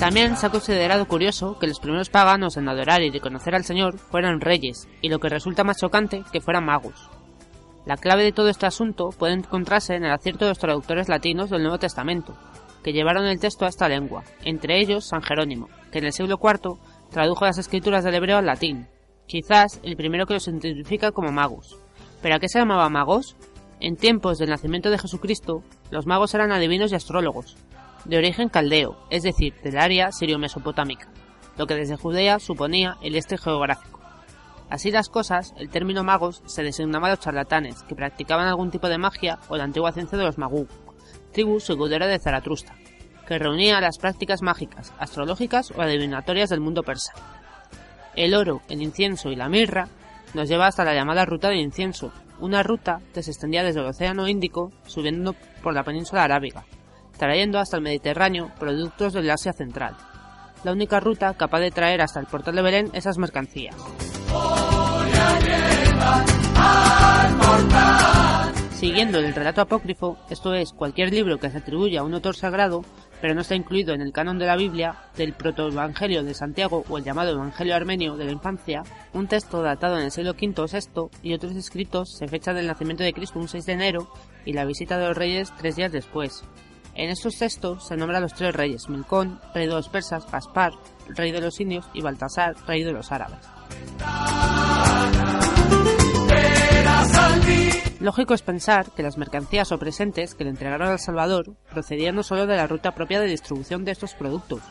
D: También se ha considerado curioso que los primeros paganos en adorar y reconocer al Señor fueran reyes, y lo que resulta más chocante, que fueran magos. La clave de todo este asunto puede encontrarse en el acierto de los traductores latinos del Nuevo Testamento, que llevaron el texto a esta lengua, entre ellos San Jerónimo, que en el siglo IV tradujo las escrituras del hebreo al latín, quizás el primero que los identifica como magos. ¿Pero a qué se llamaba magos? En tiempos del nacimiento de Jesucristo, los magos eran adivinos y astrólogos, de origen caldeo, es decir, del área sirio-mesopotámica, lo que desde Judea suponía el este geográfico. Así las cosas, el término magos se designaba a los charlatanes que practicaban algún tipo de magia o la antigua ciencia de los magú, tribu segudera de Zaratrusta, que reunía las prácticas mágicas, astrológicas o adivinatorias del mundo persa. El oro, el incienso y la mirra nos lleva hasta la llamada Ruta del Incienso, una ruta que se extendía desde el Océano Índico subiendo por la península arábiga, trayendo hasta el Mediterráneo productos del Asia Central. La única ruta capaz de traer hasta el portal de Belén esas mercancías. Siguiendo el relato apócrifo, esto es, cualquier libro que se atribuya a un autor sagrado, pero no está incluido en el canon de la Biblia, del protoevangelio de Santiago o el llamado Evangelio Armenio de la Infancia, un texto datado en el siglo V o VI y otros escritos se fecha del nacimiento de Cristo un 6 de enero y la visita de los reyes tres días después, en estos textos se nombra a los tres reyes, Milcón, rey de los persas, Gaspar, rey de los indios, y Baltasar, rey de los árabes. Lógico es pensar que las mercancías o presentes que le entregaron al Salvador procedían no solo de la ruta propia de distribución de estos productos,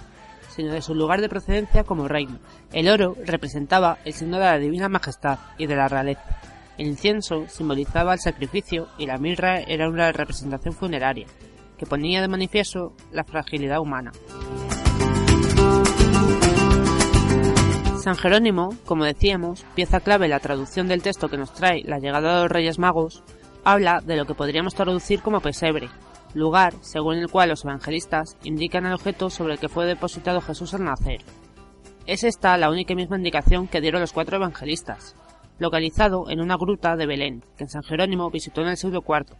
D: sino de su lugar de procedencia como reino. El oro representaba el signo de la divina majestad y de la realeza. El incienso simbolizaba el sacrificio y la mirra era una representación funeraria que ponía de manifiesto la fragilidad humana. San Jerónimo, como decíamos, pieza clave en la traducción del texto que nos trae la llegada de los Reyes Magos, habla de lo que podríamos traducir como pesebre, lugar según el cual los evangelistas indican el objeto sobre el que fue depositado Jesús al nacer. Es esta la única y misma indicación que dieron los cuatro evangelistas, localizado en una gruta de Belén, que San Jerónimo visitó en el siglo IV,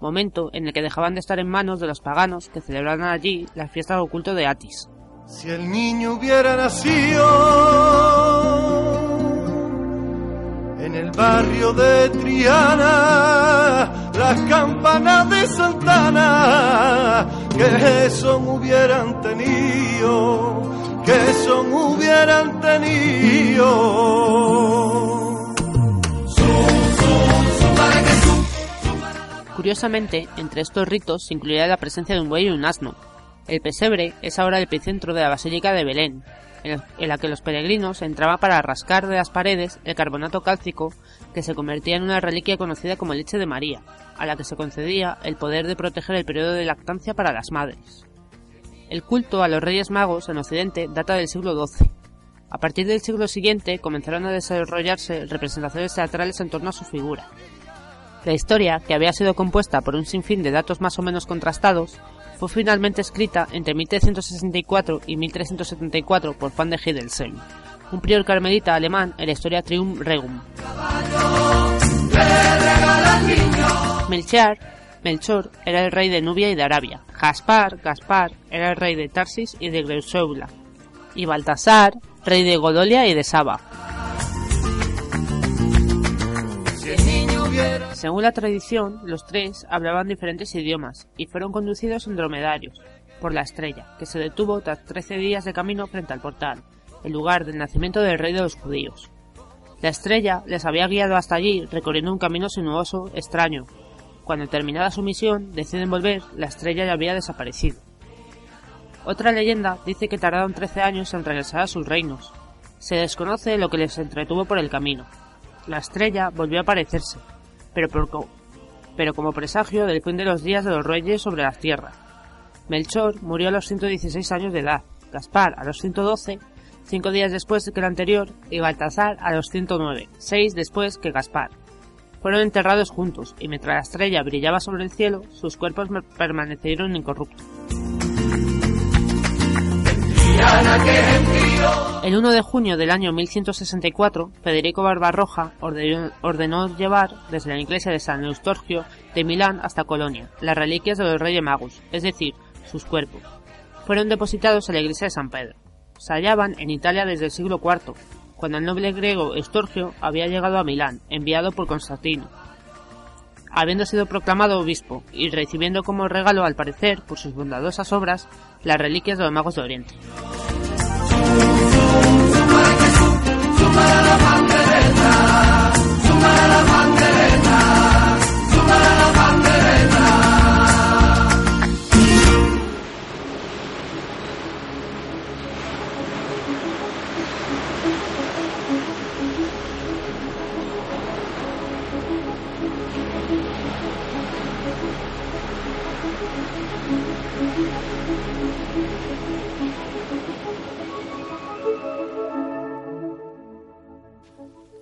D: momento en el que dejaban de estar en manos de los paganos que celebraban allí la fiesta del oculto de Atis.
G: Si el niño hubiera nacido en el barrio de Triana, las campanas de Santana, que son hubieran tenido, que son hubieran tenido.
D: Curiosamente, entre estos ritos se incluía la presencia de un buey y un asno. El pesebre es ahora el epicentro de la Basílica de Belén, en la que los peregrinos entraban para rascar de las paredes el carbonato cálcico que se convertía en una reliquia conocida como leche de María, a la que se concedía el poder de proteger el periodo de lactancia para las madres. El culto a los Reyes Magos en Occidente data del siglo XII. A partir del siglo siguiente comenzaron a desarrollarse representaciones teatrales en torno a su figura. La historia, que había sido compuesta por un sinfín de datos más o menos contrastados, fue finalmente escrita entre 1364 y 1374 por Juan de Hildesheim, un prior carmelita alemán en la historia Trium Regum. Melchior Melchor era el rey de Nubia y de Arabia. Gaspar, Gaspar, era el rey de Tarsis y de Greuseula. Y Baltasar, rey de Godolia y de Saba. Según la tradición, los tres hablaban diferentes idiomas y fueron conducidos en dromedarios por la estrella, que se detuvo tras 13 días de camino frente al portal, el lugar del nacimiento del rey de los judíos. La estrella les había guiado hasta allí recorriendo un camino sinuoso, extraño. Cuando terminada su misión deciden volver, la estrella ya había desaparecido. Otra leyenda dice que tardaron 13 años en regresar a sus reinos. Se desconoce lo que les entretuvo por el camino. La estrella volvió a aparecerse, pero, como presagio del fin de los días de los reyes sobre la tierra. Melchor murió a los 116 años de edad, Gaspar a los 112, cinco días después que el anterior, y Baltasar a los 109, seis después que Gaspar. Fueron enterrados juntos, y mientras la estrella brillaba sobre el cielo, sus cuerpos permanecieron incorruptos. El 1 de junio del año 1164, Federico Barbarroja ordenó, llevar desde la iglesia de San Eustorgio de Milán hasta Colonia las reliquias de los Reyes Magos, es decir, sus cuerpos. Fueron depositados en la iglesia de San Pedro. Se hallaban en Italia desde el siglo IV, cuando el noble griego Eustorgio había llegado a Milán, enviado por Constantino. Habiendo sido proclamado obispo y recibiendo como regalo, al parecer, por sus bondadosas obras, las reliquias de los magos de Oriente.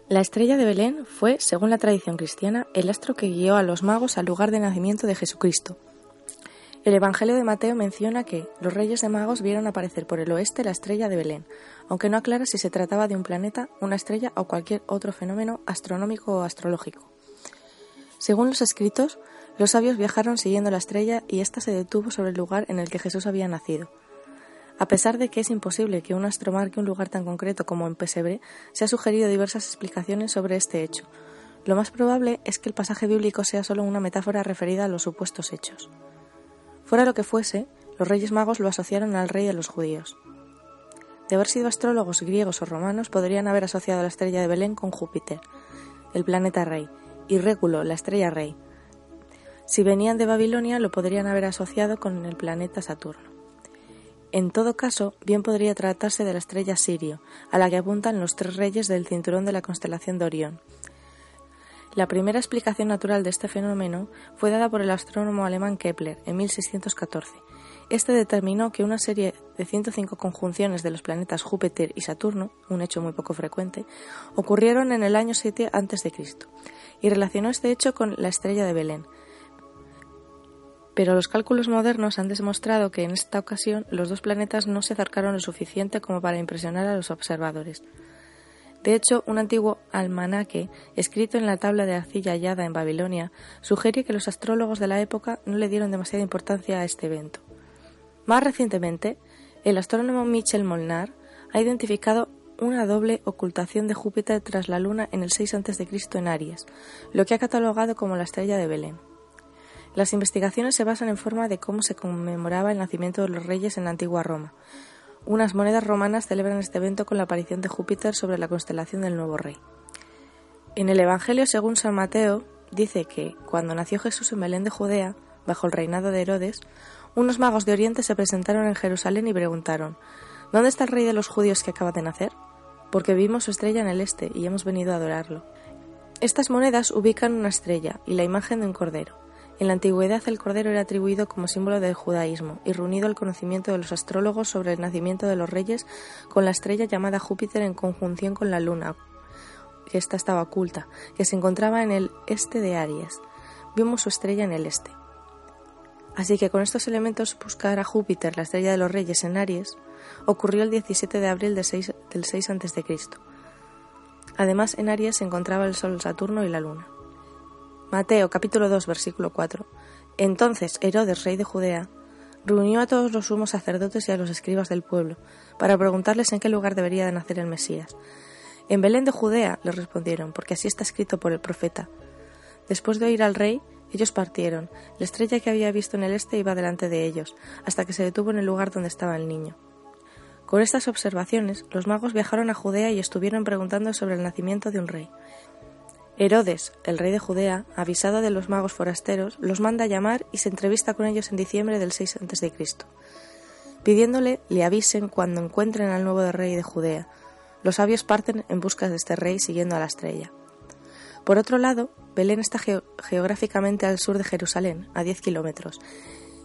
F: La estrella de Belén fue, según la tradición cristiana, el astro que guió a los magos al lugar de nacimiento de Jesucristo. El Evangelio de Mateo menciona que los reyes de magos vieron aparecer por el oeste la estrella de Belén, aunque no aclara si se trataba de un planeta, una estrella o cualquier otro fenómeno astronómico o astrológico. Según los escritos, los sabios viajaron siguiendo la estrella y ésta se detuvo sobre el lugar en el que Jesús había nacido. A pesar de que es imposible que un astro marque un lugar tan concreto como en Pesebre, se ha sugerido diversas explicaciones sobre este hecho. Lo más probable es que el pasaje bíblico sea solo una metáfora referida a los supuestos hechos. Fuera lo que fuese, los reyes magos lo asociaron al rey de los judíos. De haber sido astrólogos griegos o romanos, podrían haber asociado la estrella de Belén con Júpiter, el planeta rey, y Réculo, la estrella rey. Si venían de Babilonia, lo podrían haber asociado con el planeta Saturno. En todo caso, bien podría tratarse de la estrella Sirio, a la que apuntan los tres reyes del cinturón de la constelación de Orión. La primera explicación natural de este fenómeno fue dada por el astrónomo alemán Kepler en 1614. Este determinó que una serie de 105 conjunciones de los planetas Júpiter y Saturno, un hecho muy poco frecuente, ocurrieron en el año 7 a.C. y relacionó este hecho con la estrella de Belén, pero los cálculos modernos han demostrado que en esta ocasión los dos planetas no se acercaron lo suficiente como para impresionar a los observadores. De hecho, un antiguo almanaque, escrito en la tabla de arcilla hallada en Babilonia, sugiere que los astrólogos de la época no le dieron demasiada importancia a este evento. Más recientemente, el astrónomo Michel Molnar ha identificado una doble ocultación de Júpiter tras la Luna en el 6 a.C. en Aries, lo que ha catalogado como la estrella de Belén. Las investigaciones se basan en forma de cómo se conmemoraba el nacimiento de los reyes en la antigua Roma. Unas monedas romanas celebran este evento con la aparición de Júpiter sobre la constelación del nuevo rey. En el Evangelio según San Mateo dice que, cuando nació Jesús en Belén de Judea, bajo el reinado de Herodes, unos magos de Oriente se presentaron en Jerusalén y preguntaron ¿Dónde está el rey de los judíos que acaba de nacer? Porque vimos su estrella en el este y hemos venido a adorarlo. Estas monedas ubican una estrella y la imagen de un cordero. En la antigüedad el cordero era atribuido como símbolo del judaísmo y reunido al conocimiento de los astrólogos sobre el nacimiento de los reyes con la estrella llamada Júpiter en conjunción con la luna, que ésta estaba oculta, que se encontraba en el este de Aries. Vimos su estrella en el este. Así que con estos elementos buscar a Júpiter, la estrella de los reyes en Aries, ocurrió el 17 de abril del 6, del 6 a.C. Además, en Aries se encontraba el Sol, Saturno y la Luna. Mateo capítulo 2 versículo 4 Entonces Herodes, rey de Judea, reunió a todos los sumos sacerdotes y a los escribas del pueblo, para preguntarles en qué lugar debería de nacer el Mesías. En Belén de Judea, les respondieron, porque así está escrito por el profeta. Después de oír al rey, ellos partieron. La estrella que había visto en el este iba delante de ellos, hasta que se detuvo en el lugar donde estaba el niño. Con estas observaciones, los magos viajaron a Judea y estuvieron preguntando sobre el nacimiento de un rey. Herodes, el rey de Judea, avisado de los magos forasteros, los manda a llamar y se entrevista con ellos en diciembre del 6 a.C., pidiéndole le avisen cuando encuentren al nuevo rey de Judea. Los sabios parten en busca de este rey siguiendo a la estrella. Por otro lado, Belén está geo- geográficamente al sur de Jerusalén, a 10 kilómetros,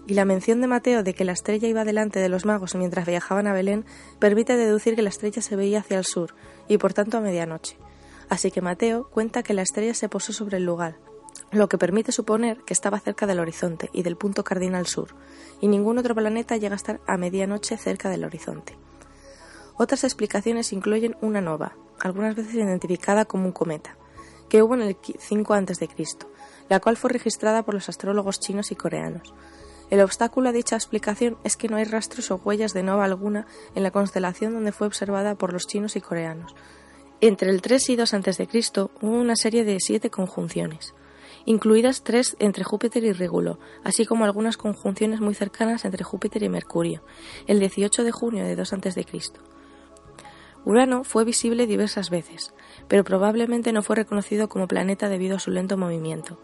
F: y la mención de Mateo de que la estrella iba delante de los magos mientras viajaban a Belén permite deducir que la estrella se veía hacia el sur, y por tanto a medianoche. Así que Mateo cuenta que la estrella se posó sobre el lugar, lo que permite suponer que estaba cerca del horizonte y del punto cardinal sur, y ningún otro planeta llega a estar a medianoche cerca del horizonte. Otras explicaciones incluyen una nova, algunas veces identificada como un cometa, que hubo en el 5 a.C., la cual fue registrada por los astrólogos chinos y coreanos. El obstáculo a dicha explicación es que no hay rastros o huellas de nova alguna en la constelación donde fue observada por los chinos y coreanos. Entre el 3 y 2 a.C. hubo una serie de siete conjunciones, incluidas tres entre Júpiter y Regulo, así como algunas conjunciones muy cercanas entre Júpiter y Mercurio, el 18 de junio de 2 a.C. Urano fue visible diversas veces, pero probablemente no fue reconocido como planeta debido a su lento movimiento.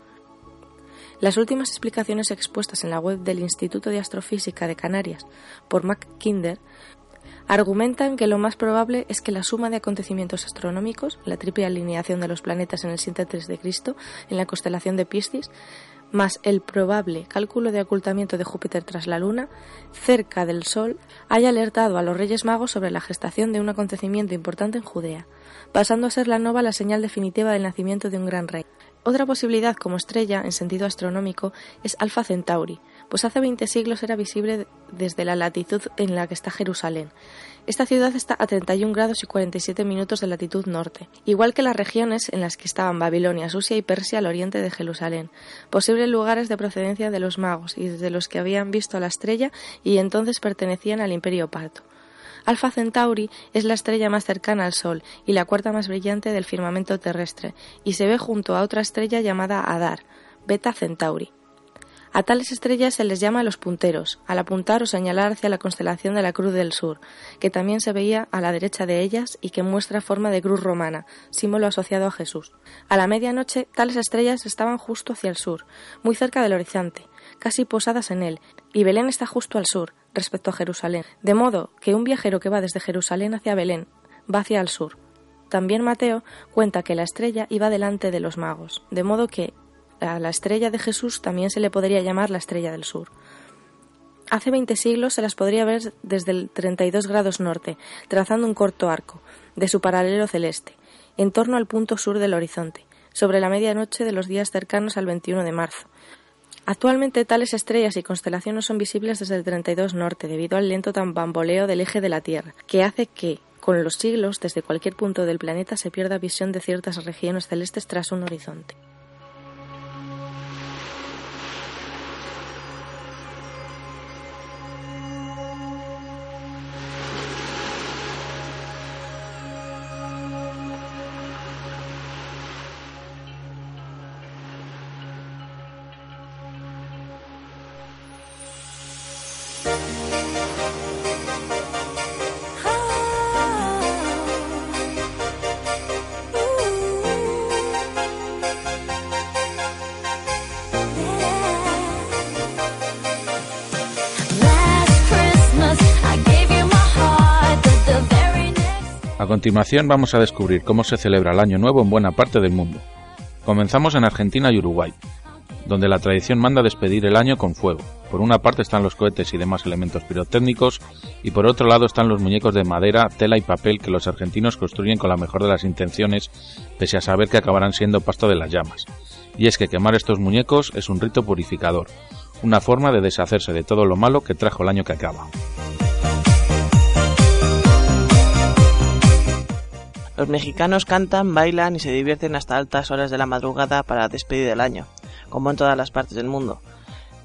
F: Las últimas explicaciones expuestas en la web del Instituto de Astrofísica de Canarias por Mac Kinder argumentan que lo más probable es que la suma de acontecimientos astronómicos, la triple alineación de los planetas en el 7 de Cristo en la constelación de Piscis, más el probable cálculo de ocultamiento de Júpiter tras la Luna, cerca del Sol, haya alertado a los Reyes Magos sobre la gestación de un acontecimiento importante en Judea, pasando a ser la nova la señal definitiva del nacimiento de un gran rey. Otra posibilidad como estrella en sentido astronómico es Alpha Centauri, pues hace 20 siglos era visible desde la latitud en la que está Jerusalén. Esta ciudad está a 31 grados y 47 minutos de latitud norte, igual que las regiones en las que estaban Babilonia, Susia y Persia al oriente de Jerusalén, posibles lugares de procedencia de los magos y desde los que habían visto la estrella y entonces pertenecían al imperio parto. Alpha Centauri es la estrella más cercana al Sol y la cuarta más brillante del firmamento terrestre, y se ve junto a otra estrella llamada Adar, Beta Centauri. A tales estrellas se les llama los punteros, al apuntar o señalar hacia la constelación de la Cruz del Sur, que también se veía a la derecha de ellas y que muestra forma de cruz romana, símbolo asociado a Jesús. A la medianoche, tales estrellas estaban justo hacia el sur, muy cerca del horizonte, casi posadas en él, y Belén está justo al sur, respecto a Jerusalén, de modo que un viajero que va desde Jerusalén hacia Belén va hacia el sur. También Mateo cuenta que la estrella iba delante de los magos, de modo que a la estrella de Jesús también se le podría llamar la estrella del sur. Hace 20 siglos se las podría ver desde el 32 grados norte, trazando un corto arco, de su paralelo celeste, en torno al punto sur del horizonte, sobre la medianoche de los días cercanos al 21 de marzo. Actualmente tales estrellas y constelaciones son visibles desde el 32 norte debido al lento bamboleo del eje de la Tierra, que hace que, con los siglos, desde cualquier punto del planeta se pierda visión de ciertas regiones celestes tras un horizonte.
A: Continuación vamos a descubrir cómo se celebra el Año Nuevo en buena parte del mundo. Comenzamos en Argentina y Uruguay, donde la tradición manda despedir el año con fuego. Por una parte están los cohetes y demás elementos pirotécnicos, y por otro lado están los muñecos de madera, tela y papel que los argentinos construyen con la mejor de las intenciones, pese a saber que acabarán siendo pasto de las llamas. Y es que quemar estos muñecos es un rito purificador, una forma de deshacerse de todo lo malo que trajo el año que acaba.
C: Los mexicanos cantan, bailan y se divierten hasta altas horas de la madrugada para despedir el año, como en todas las partes del mundo.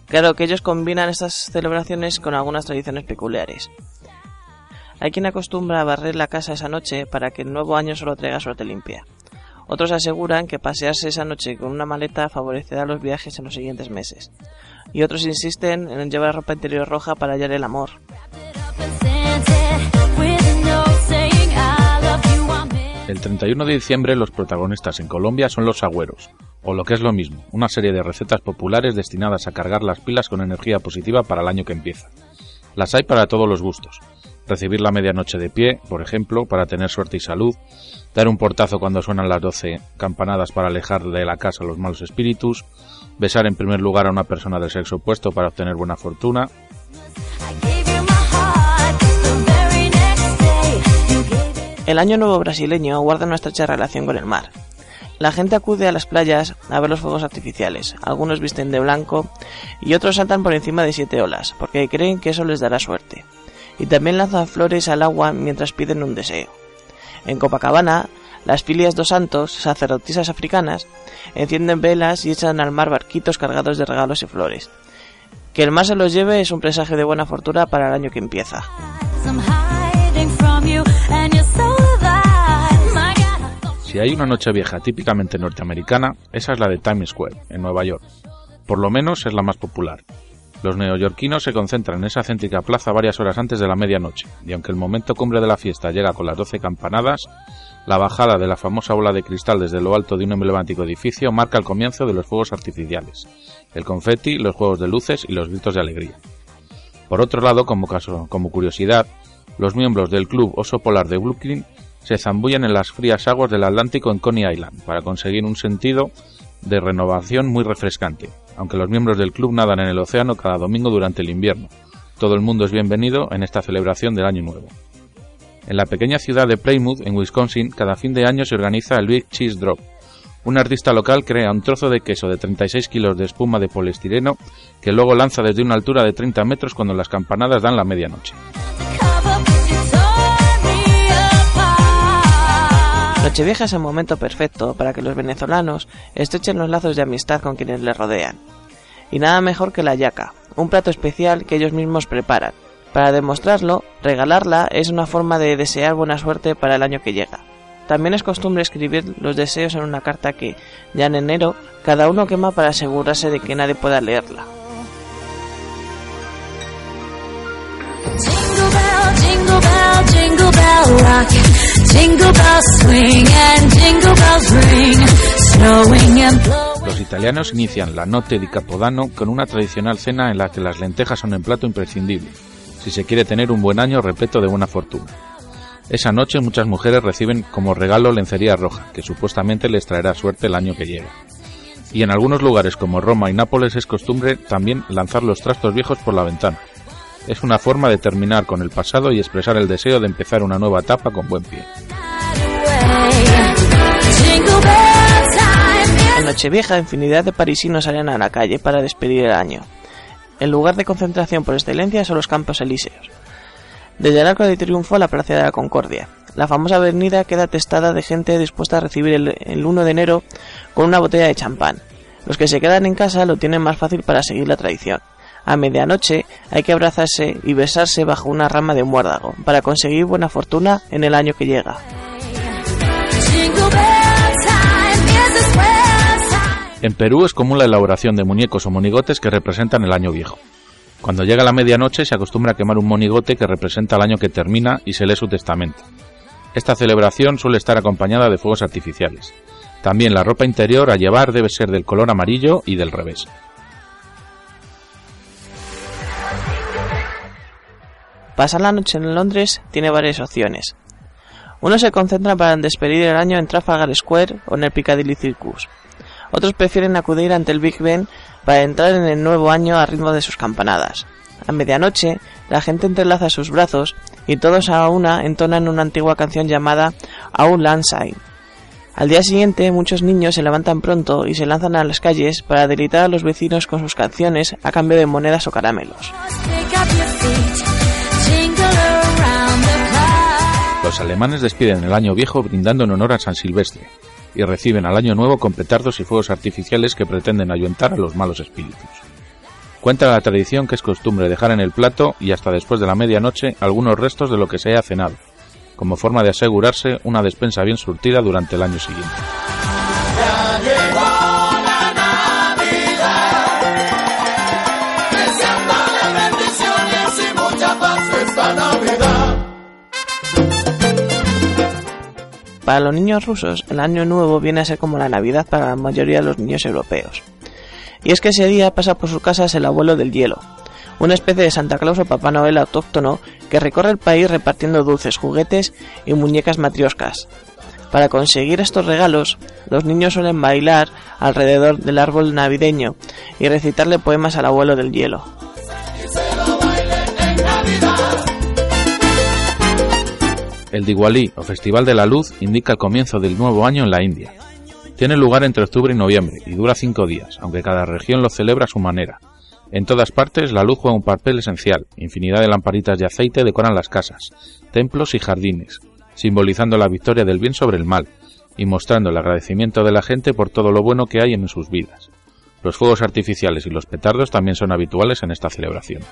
C: Claro que ellos combinan estas celebraciones con algunas tradiciones peculiares. Hay quien acostumbra a barrer la casa esa noche para que el nuevo año solo traiga suerte limpia. Otros aseguran que pasearse esa noche con una maleta favorecerá los viajes en los siguientes meses. Y otros insisten en llevar ropa interior roja para hallar el amor.
A: El 31 de diciembre los protagonistas en Colombia son los agüeros, o lo que es lo mismo, una serie de recetas populares destinadas a cargar las pilas con energía positiva para el año que empieza. Las hay para todos los gustos. Recibir la medianoche de pie, por ejemplo, para tener suerte y salud, dar un portazo cuando suenan las 12 campanadas para alejar de la casa los malos espíritus, besar en primer lugar a una persona del sexo opuesto para obtener buena fortuna,
C: El Año Nuevo brasileño guarda una estrecha relación con el mar. La gente acude a las playas a ver los fuegos artificiales. Algunos visten de blanco y otros saltan por encima de siete olas, porque creen que eso les dará suerte. Y también lanzan flores al agua mientras piden un deseo. En Copacabana, las filias dos santos, sacerdotisas africanas, encienden velas y echan al mar barquitos cargados de regalos y flores. Que el mar se los lleve es un presagio de buena fortuna para el año que empieza.
A: Si hay una noche vieja típicamente norteamericana, esa es la de Times Square, en Nueva York. Por lo menos es la más popular. Los neoyorquinos se concentran en esa céntrica plaza varias horas antes de la medianoche, y aunque el momento cumbre de la fiesta llega con las 12 campanadas, la bajada de la famosa bola de cristal desde lo alto de un emblemático edificio marca el comienzo de los fuegos artificiales, el confeti, los juegos de luces y los gritos de alegría. Por otro lado, como, como curiosidad, los miembros del Club Oso Polar de Brooklyn se zambullen en las frías aguas del Atlántico en Coney Island para conseguir un sentido de renovación muy refrescante, aunque los miembros del club nadan en el océano cada domingo durante el invierno. Todo el mundo es bienvenido en esta celebración del Año Nuevo. En la pequeña ciudad de Plymouth, en Wisconsin, cada fin de año se organiza el Big Cheese Drop. Un artista local crea un trozo de queso de 36 kilos de espuma de poliestireno que luego lanza desde una altura de 30 metros cuando las campanadas dan la medianoche.
C: Nochevieja es el momento perfecto para que los venezolanos estrechen los lazos de amistad con quienes les rodean. Y nada mejor que la yaca, un plato especial que ellos mismos preparan. Para demostrarlo, regalarla es una forma de desear buena suerte para el año que llega. También es costumbre escribir los deseos en una carta que, ya en enero, cada uno quema para asegurarse de que nadie pueda leerla.
A: Los italianos inician la Notte di Capodanno con una tradicional cena en la que las lentejas son un plato imprescindible, si se quiere tener un buen año repleto de buena fortuna. Esa noche muchas mujeres reciben como regalo lencería roja, que supuestamente les traerá suerte el año que llega. Y en algunos lugares como Roma y Nápoles es costumbre también lanzar los trastos viejos por la ventana. Es una forma de terminar con el pasado y expresar el deseo de empezar una nueva etapa con buen pie.
C: En Nochevieja, infinidad de parisinos salen a la calle para despedir el año. El lugar de concentración por excelencia son los Campos Elíseos. Desde el Arco de Triunfo a la Plaza de la Concordia. La famosa avenida queda atestada de gente dispuesta a recibir el, el 1 de enero con una botella de champán. Los que se quedan en casa lo tienen más fácil para seguir la tradición. A medianoche hay que abrazarse y besarse bajo una rama de muérdago para conseguir buena fortuna en el año que llega.
A: En Perú es común la elaboración de muñecos o monigotes que representan el año viejo. Cuando llega la medianoche se acostumbra a quemar un monigote que representa el año que termina y se lee su testamento. Esta celebración suele estar acompañada de fuegos artificiales. También la ropa interior a llevar debe ser del color amarillo y del revés.
C: Pasar la noche en Londres tiene varias opciones. Unos se concentran para despedir el año en Trafalgar Square o en el Piccadilly Circus. Otros prefieren acudir ante el Big Ben para entrar en el nuevo año a ritmo de sus campanadas. A medianoche, la gente entrelaza sus brazos y todos a una entonan una antigua canción llamada Auld Lang Syne. Al día siguiente, muchos niños se levantan pronto y se lanzan a las calles para deleitar a los vecinos con sus canciones a cambio de monedas o caramelos.
A: Los alemanes despiden el año viejo brindando en honor a San Silvestre y reciben al año nuevo con petardos y fuegos artificiales que pretenden ayuntar a los malos espíritus. Cuenta la tradición que es costumbre dejar en el plato y hasta después de la medianoche algunos restos de lo que se haya cenado, como forma de asegurarse una despensa bien surtida durante el año siguiente.
C: Para los niños rusos, el año nuevo viene a ser como la Navidad para la mayoría de los niños europeos. Y es que ese día pasa por sus casas el abuelo del hielo, una especie de Santa Claus o Papá Noel autóctono que recorre el país repartiendo dulces, juguetes y muñecas matrioscas. Para conseguir estos regalos, los niños suelen bailar alrededor del árbol navideño y recitarle poemas al abuelo del hielo.
A: El Diwali, o Festival de la Luz, indica el comienzo del nuevo año en la India. Tiene lugar entre octubre y noviembre y dura cinco días, aunque cada región lo celebra a su manera. En todas partes la luz juega un papel esencial. Infinidad de lamparitas de aceite decoran las casas, templos y jardines, simbolizando la victoria del bien sobre el mal y mostrando el agradecimiento de la gente por todo lo bueno que hay en sus vidas. Los fuegos artificiales y los petardos también son habituales en esta celebración.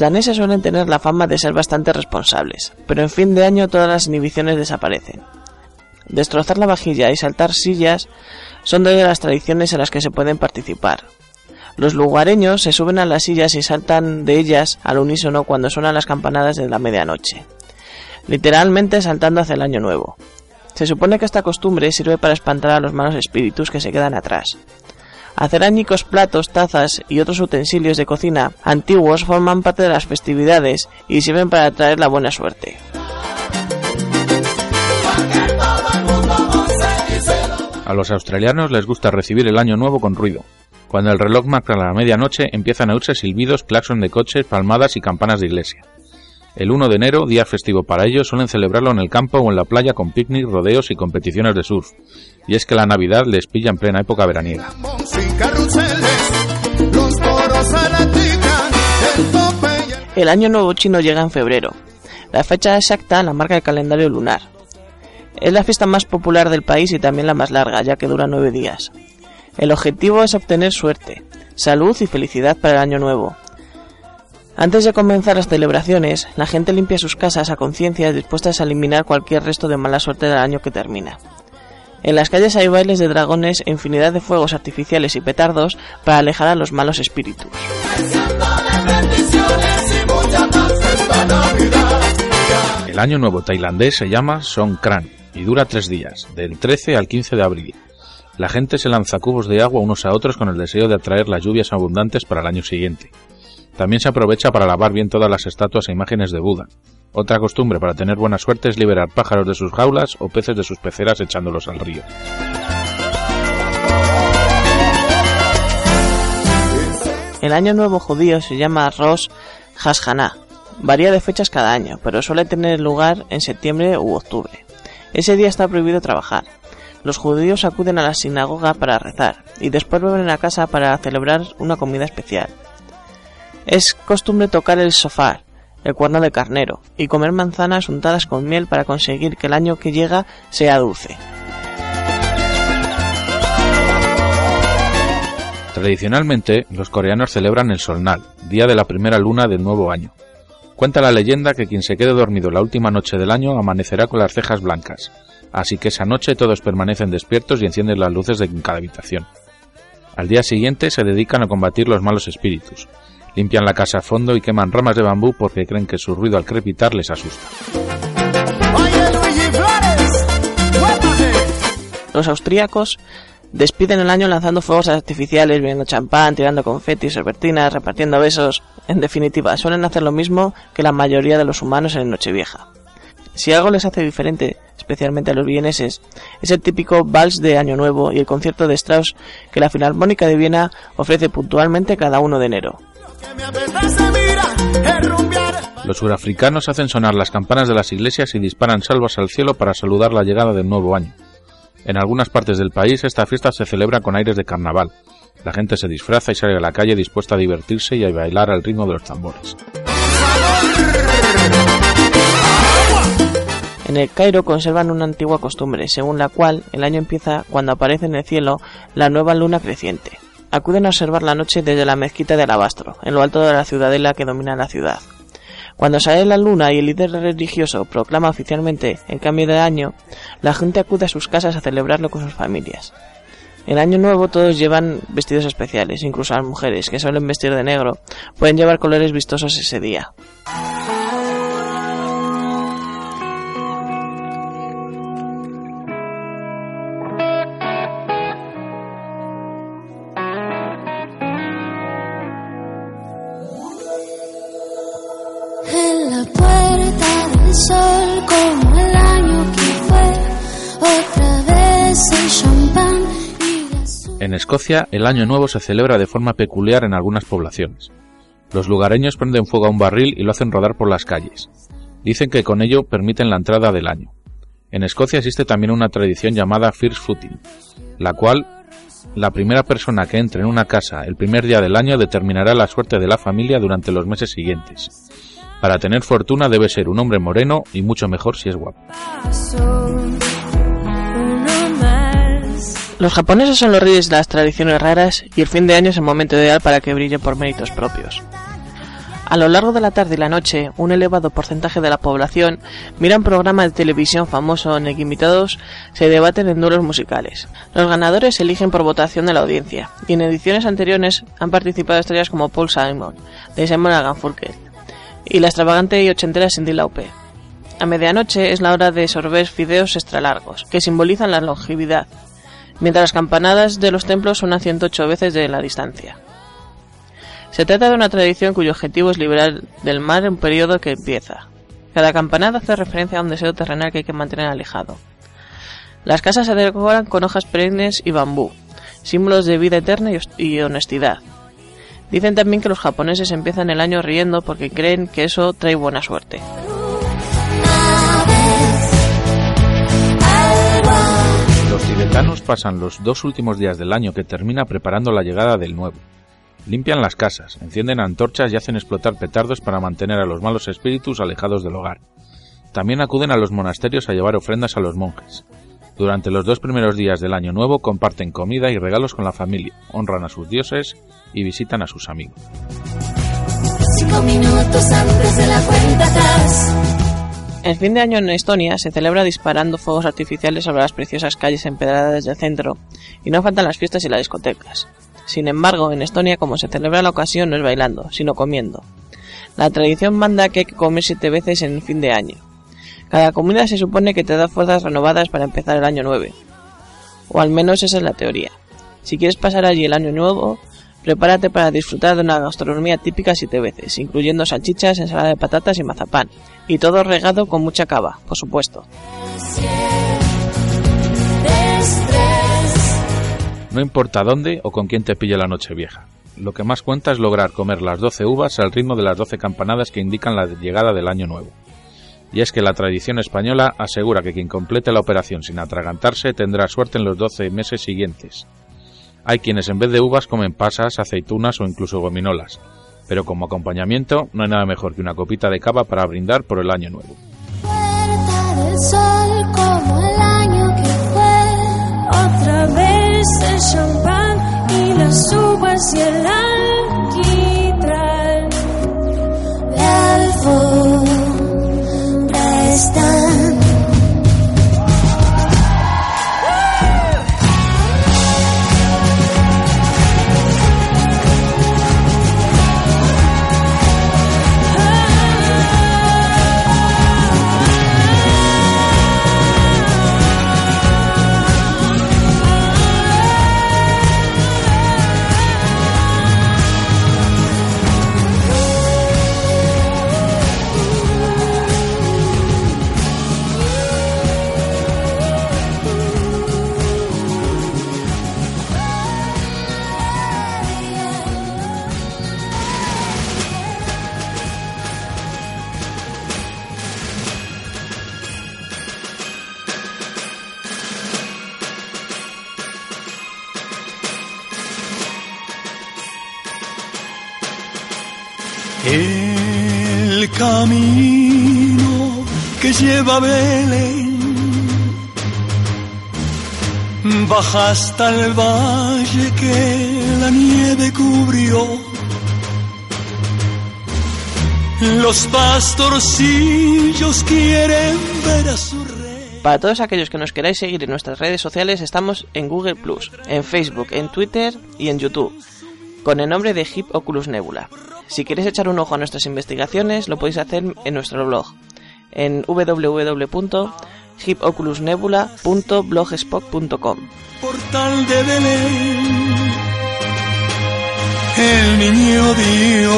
C: Daneses suelen tener la fama de ser bastante responsables, pero en fin de año todas las inhibiciones desaparecen. Destrozar la vajilla y saltar sillas son de las tradiciones en las que se pueden participar. Los lugareños se suben a las sillas y saltan de ellas al unísono cuando suenan las campanadas de la medianoche, literalmente saltando hacia el año nuevo. Se supone que esta costumbre sirve para espantar a los malos espíritus que se quedan atrás. Hacer añicos platos, tazas y otros utensilios de cocina antiguos forman parte de las festividades y sirven para atraer la buena suerte.
A: A los australianos les gusta recibir el año nuevo con ruido. Cuando el reloj marca la medianoche empiezan a oírse silbidos, claxon de coches, palmadas y campanas de iglesia. El 1 de enero, día festivo para ellos, suelen celebrarlo en el campo o en la playa con picnic, rodeos y competiciones de surf. Y es que la Navidad les pilla en plena época veraniega.
C: El año nuevo chino llega en febrero. La fecha exacta la marca el calendario lunar. Es la fiesta más popular del país y también la más larga, ya que dura nueve días. El objetivo es obtener suerte, salud y felicidad para el año nuevo. Antes de comenzar las celebraciones, la gente limpia sus casas a conciencia dispuestas a eliminar cualquier resto de mala suerte del año que termina. En las calles hay bailes de dragones e infinidad de fuegos artificiales y petardos para alejar a los malos espíritus.
A: El año nuevo tailandés se llama Songkran y dura tres días, del 13 al 15 de abril. La gente se lanza cubos de agua unos a otros con el deseo de atraer las lluvias abundantes para el año siguiente. También se aprovecha para lavar bien todas las estatuas e imágenes de Buda. Otra costumbre para tener buena suerte es liberar pájaros de sus jaulas o peces de sus peceras echándolos al río.
C: El año nuevo judío se llama Rosh Hashanah. Varía de fechas cada año, pero suele tener lugar en septiembre u octubre. Ese día está prohibido trabajar. Los judíos acuden a la sinagoga para rezar y después vuelven a casa para celebrar una comida especial. Es costumbre tocar el sofá, el cuerno de carnero, y comer manzanas untadas con miel para conseguir que el año que llega sea dulce.
A: Tradicionalmente, los coreanos celebran el Solnal, día de la primera luna del nuevo año. Cuenta la leyenda que quien se quede dormido la última noche del año amanecerá con las cejas blancas, así que esa noche todos permanecen despiertos y encienden las luces de cada habitación. Al día siguiente se dedican a combatir los malos espíritus, limpian la casa a fondo y queman ramas de bambú porque creen que su ruido al crepitar les asusta.
C: Los austríacos despiden el año lanzando fuegos artificiales, bebiendo champán, tirando confeti, serpentinas, repartiendo besos. En definitiva, suelen hacer lo mismo que la mayoría de los humanos en Nochevieja. Si algo les hace diferente, especialmente a los vieneses, es el típico vals de Año Nuevo y el concierto de Strauss que la Filarmónica de Viena ofrece puntualmente cada 1 de enero.
A: Los surafricanos hacen sonar las campanas de las iglesias y disparan salvas al cielo para saludar la llegada del nuevo año. En algunas partes del país esta fiesta se celebra con aires de carnaval. La gente se disfraza y sale a la calle dispuesta a divertirse y a bailar al ritmo de los tambores.
C: En En el Cairo conservan una antigua costumbre, según la cual el año empieza cuando aparece en el cielo la nueva luna creciente. Acuden a observar la noche desde la mezquita de Alabastro, en lo alto de la ciudadela que domina la ciudad. Cuando sale la luna y el líder religioso proclama oficialmente el cambio de año, la gente acude a sus casas a celebrarlo con sus familias. En Año Nuevo todos llevan vestidos especiales, incluso las mujeres, que suelen vestir de negro, pueden llevar colores vistosos ese día.
A: Escocia, el Año Nuevo se celebra de forma peculiar en algunas poblaciones. Los lugareños prenden fuego a un barril y lo hacen rodar por las calles. Dicen que con ello permiten la entrada del año. En Escocia existe también una tradición llamada First Footing, la cual la primera persona que entre en una casa el primer día del año determinará la suerte de la familia durante los meses siguientes. Para tener fortuna debe ser un hombre moreno y mucho mejor si es guapo.
C: Los japoneses son los reyes de las tradiciones raras y el fin de año es el momento ideal para que brille por méritos propios. A lo largo de la tarde y la noche, un elevado porcentaje de la población mira un programa de televisión famoso en el que invitados se debaten en duelos musicales. Los ganadores se eligen por votación de la audiencia, y en ediciones anteriores han participado estrellas como Paul Simon, de Simon Garfunkel, y la extravagante y ochentera Cindy Lauper. A medianoche es la hora de sorber fideos extra largos, que simbolizan la longevidad, mientras las campanadas de los templos suenan 108 veces de la distancia. Se trata de una tradición cuyo objetivo es liberar del mar un periodo que empieza. Cada campanada hace referencia a un deseo terrenal que hay que mantener alejado. Las casas se decoran con hojas perennes y bambú, símbolos de vida eterna y honestidad. Dicen también que los japoneses empiezan el año riendo porque creen que eso trae buena suerte.
A: Los tibetanos pasan los dos últimos días del año que termina preparando la llegada del nuevo. Limpian las casas, encienden antorchas y hacen explotar petardos para mantener a los malos espíritus alejados del hogar. También acuden a los monasterios a llevar ofrendas a los monjes. Durante los dos primeros días del año nuevo comparten comida y regalos con la familia, honran a sus dioses y visitan a sus amigos.
C: El fin de año en Estonia se celebra disparando fuegos artificiales sobre las preciosas calles empedradas del centro, y no faltan las fiestas y las discotecas. Sin embargo, en Estonia, como se celebra la ocasión, no es bailando, sino comiendo. La tradición manda que hay que comer siete veces en el fin de año. Cada comida se supone que te da fuerzas renovadas para empezar el año nuevo. O al menos esa es la teoría. Si quieres pasar allí el año nuevo, prepárate para disfrutar de una gastronomía típica siete veces, incluyendo salchichas, ensalada de patatas y mazapán. Y todo regado con mucha cava, por supuesto.
A: No importa dónde o con quién te pille la noche vieja. Lo que más cuenta es lograr comer las 12 uvas al ritmo de las 12 campanadas que indican la llegada del año nuevo. Y es que la tradición española asegura que quien complete la operación sin atragantarse tendrá suerte en los 12 meses siguientes. Hay quienes en vez de uvas comen pasas, aceitunas o incluso gominolas, pero como acompañamiento no hay nada mejor que una copita de cava para brindar por el año nuevo.
E: El
G: camino que lleva Belén baja hasta el valle que la nieve cubrió. Los pastorcillos quieren ver a su rey.
C: Para todos aquellos que nos queráis seguir en nuestras redes sociales, estamos en Google Plus, en Facebook, en Twitter y en YouTube, con el nombre de Hip Oculus Nebula. Si queréis echar un ojo a nuestras investigaciones, lo podéis hacer en nuestro blog, en www.hipoculusnebula.blogspot.com.
G: Portal de Belén, el niño Dios.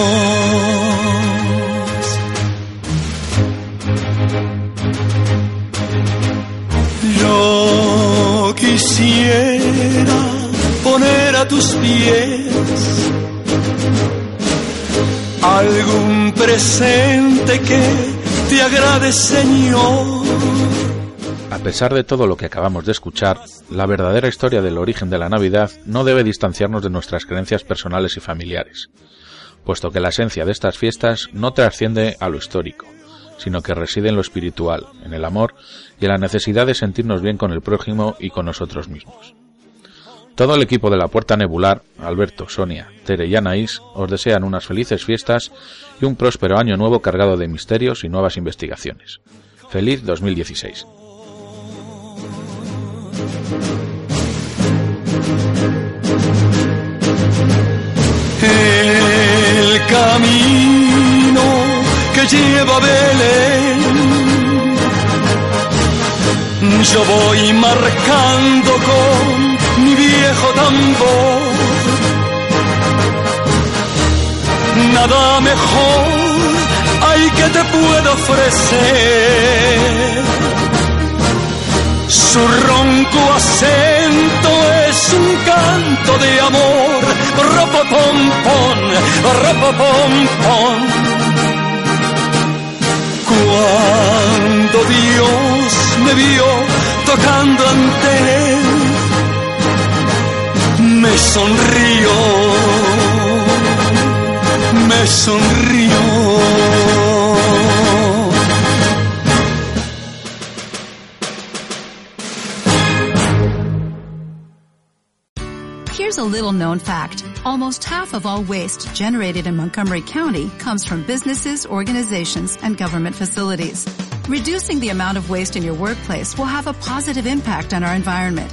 G: Yo quisiera poner a tus pies algún presente que te agrade, Señor.
A: A pesar de todo lo que acabamos de escuchar, la verdadera historia del origen de la Navidad no debe distanciarnos de nuestras creencias personales y familiares, puesto que la esencia de estas fiestas no trasciende a lo histórico, sino que reside en lo espiritual, en el amor y en la necesidad de sentirnos bien con el prójimo y con nosotros mismos. Todo el equipo de la Puerta Nebular, Alberto, Sonia, Tere y Anaís, os desean unas felices fiestas y un próspero año nuevo cargado de misterios y nuevas investigaciones. Feliz 2016.
G: El camino que lleva Belén. Yo voy marcando con viejo tambor. Nada mejor hay que te puedo ofrecer. Su ronco acento es un canto de amor, ropopompón, ropopompón. Cuando Dios me vio tocando ante él, me sonrió, me sonrió.
H: Here's a little known fact. Almost half of all waste generated in Montgomery County comes from businesses, organizations, and government facilities. Reducing the amount of waste in your workplace will have a positive impact on our environment.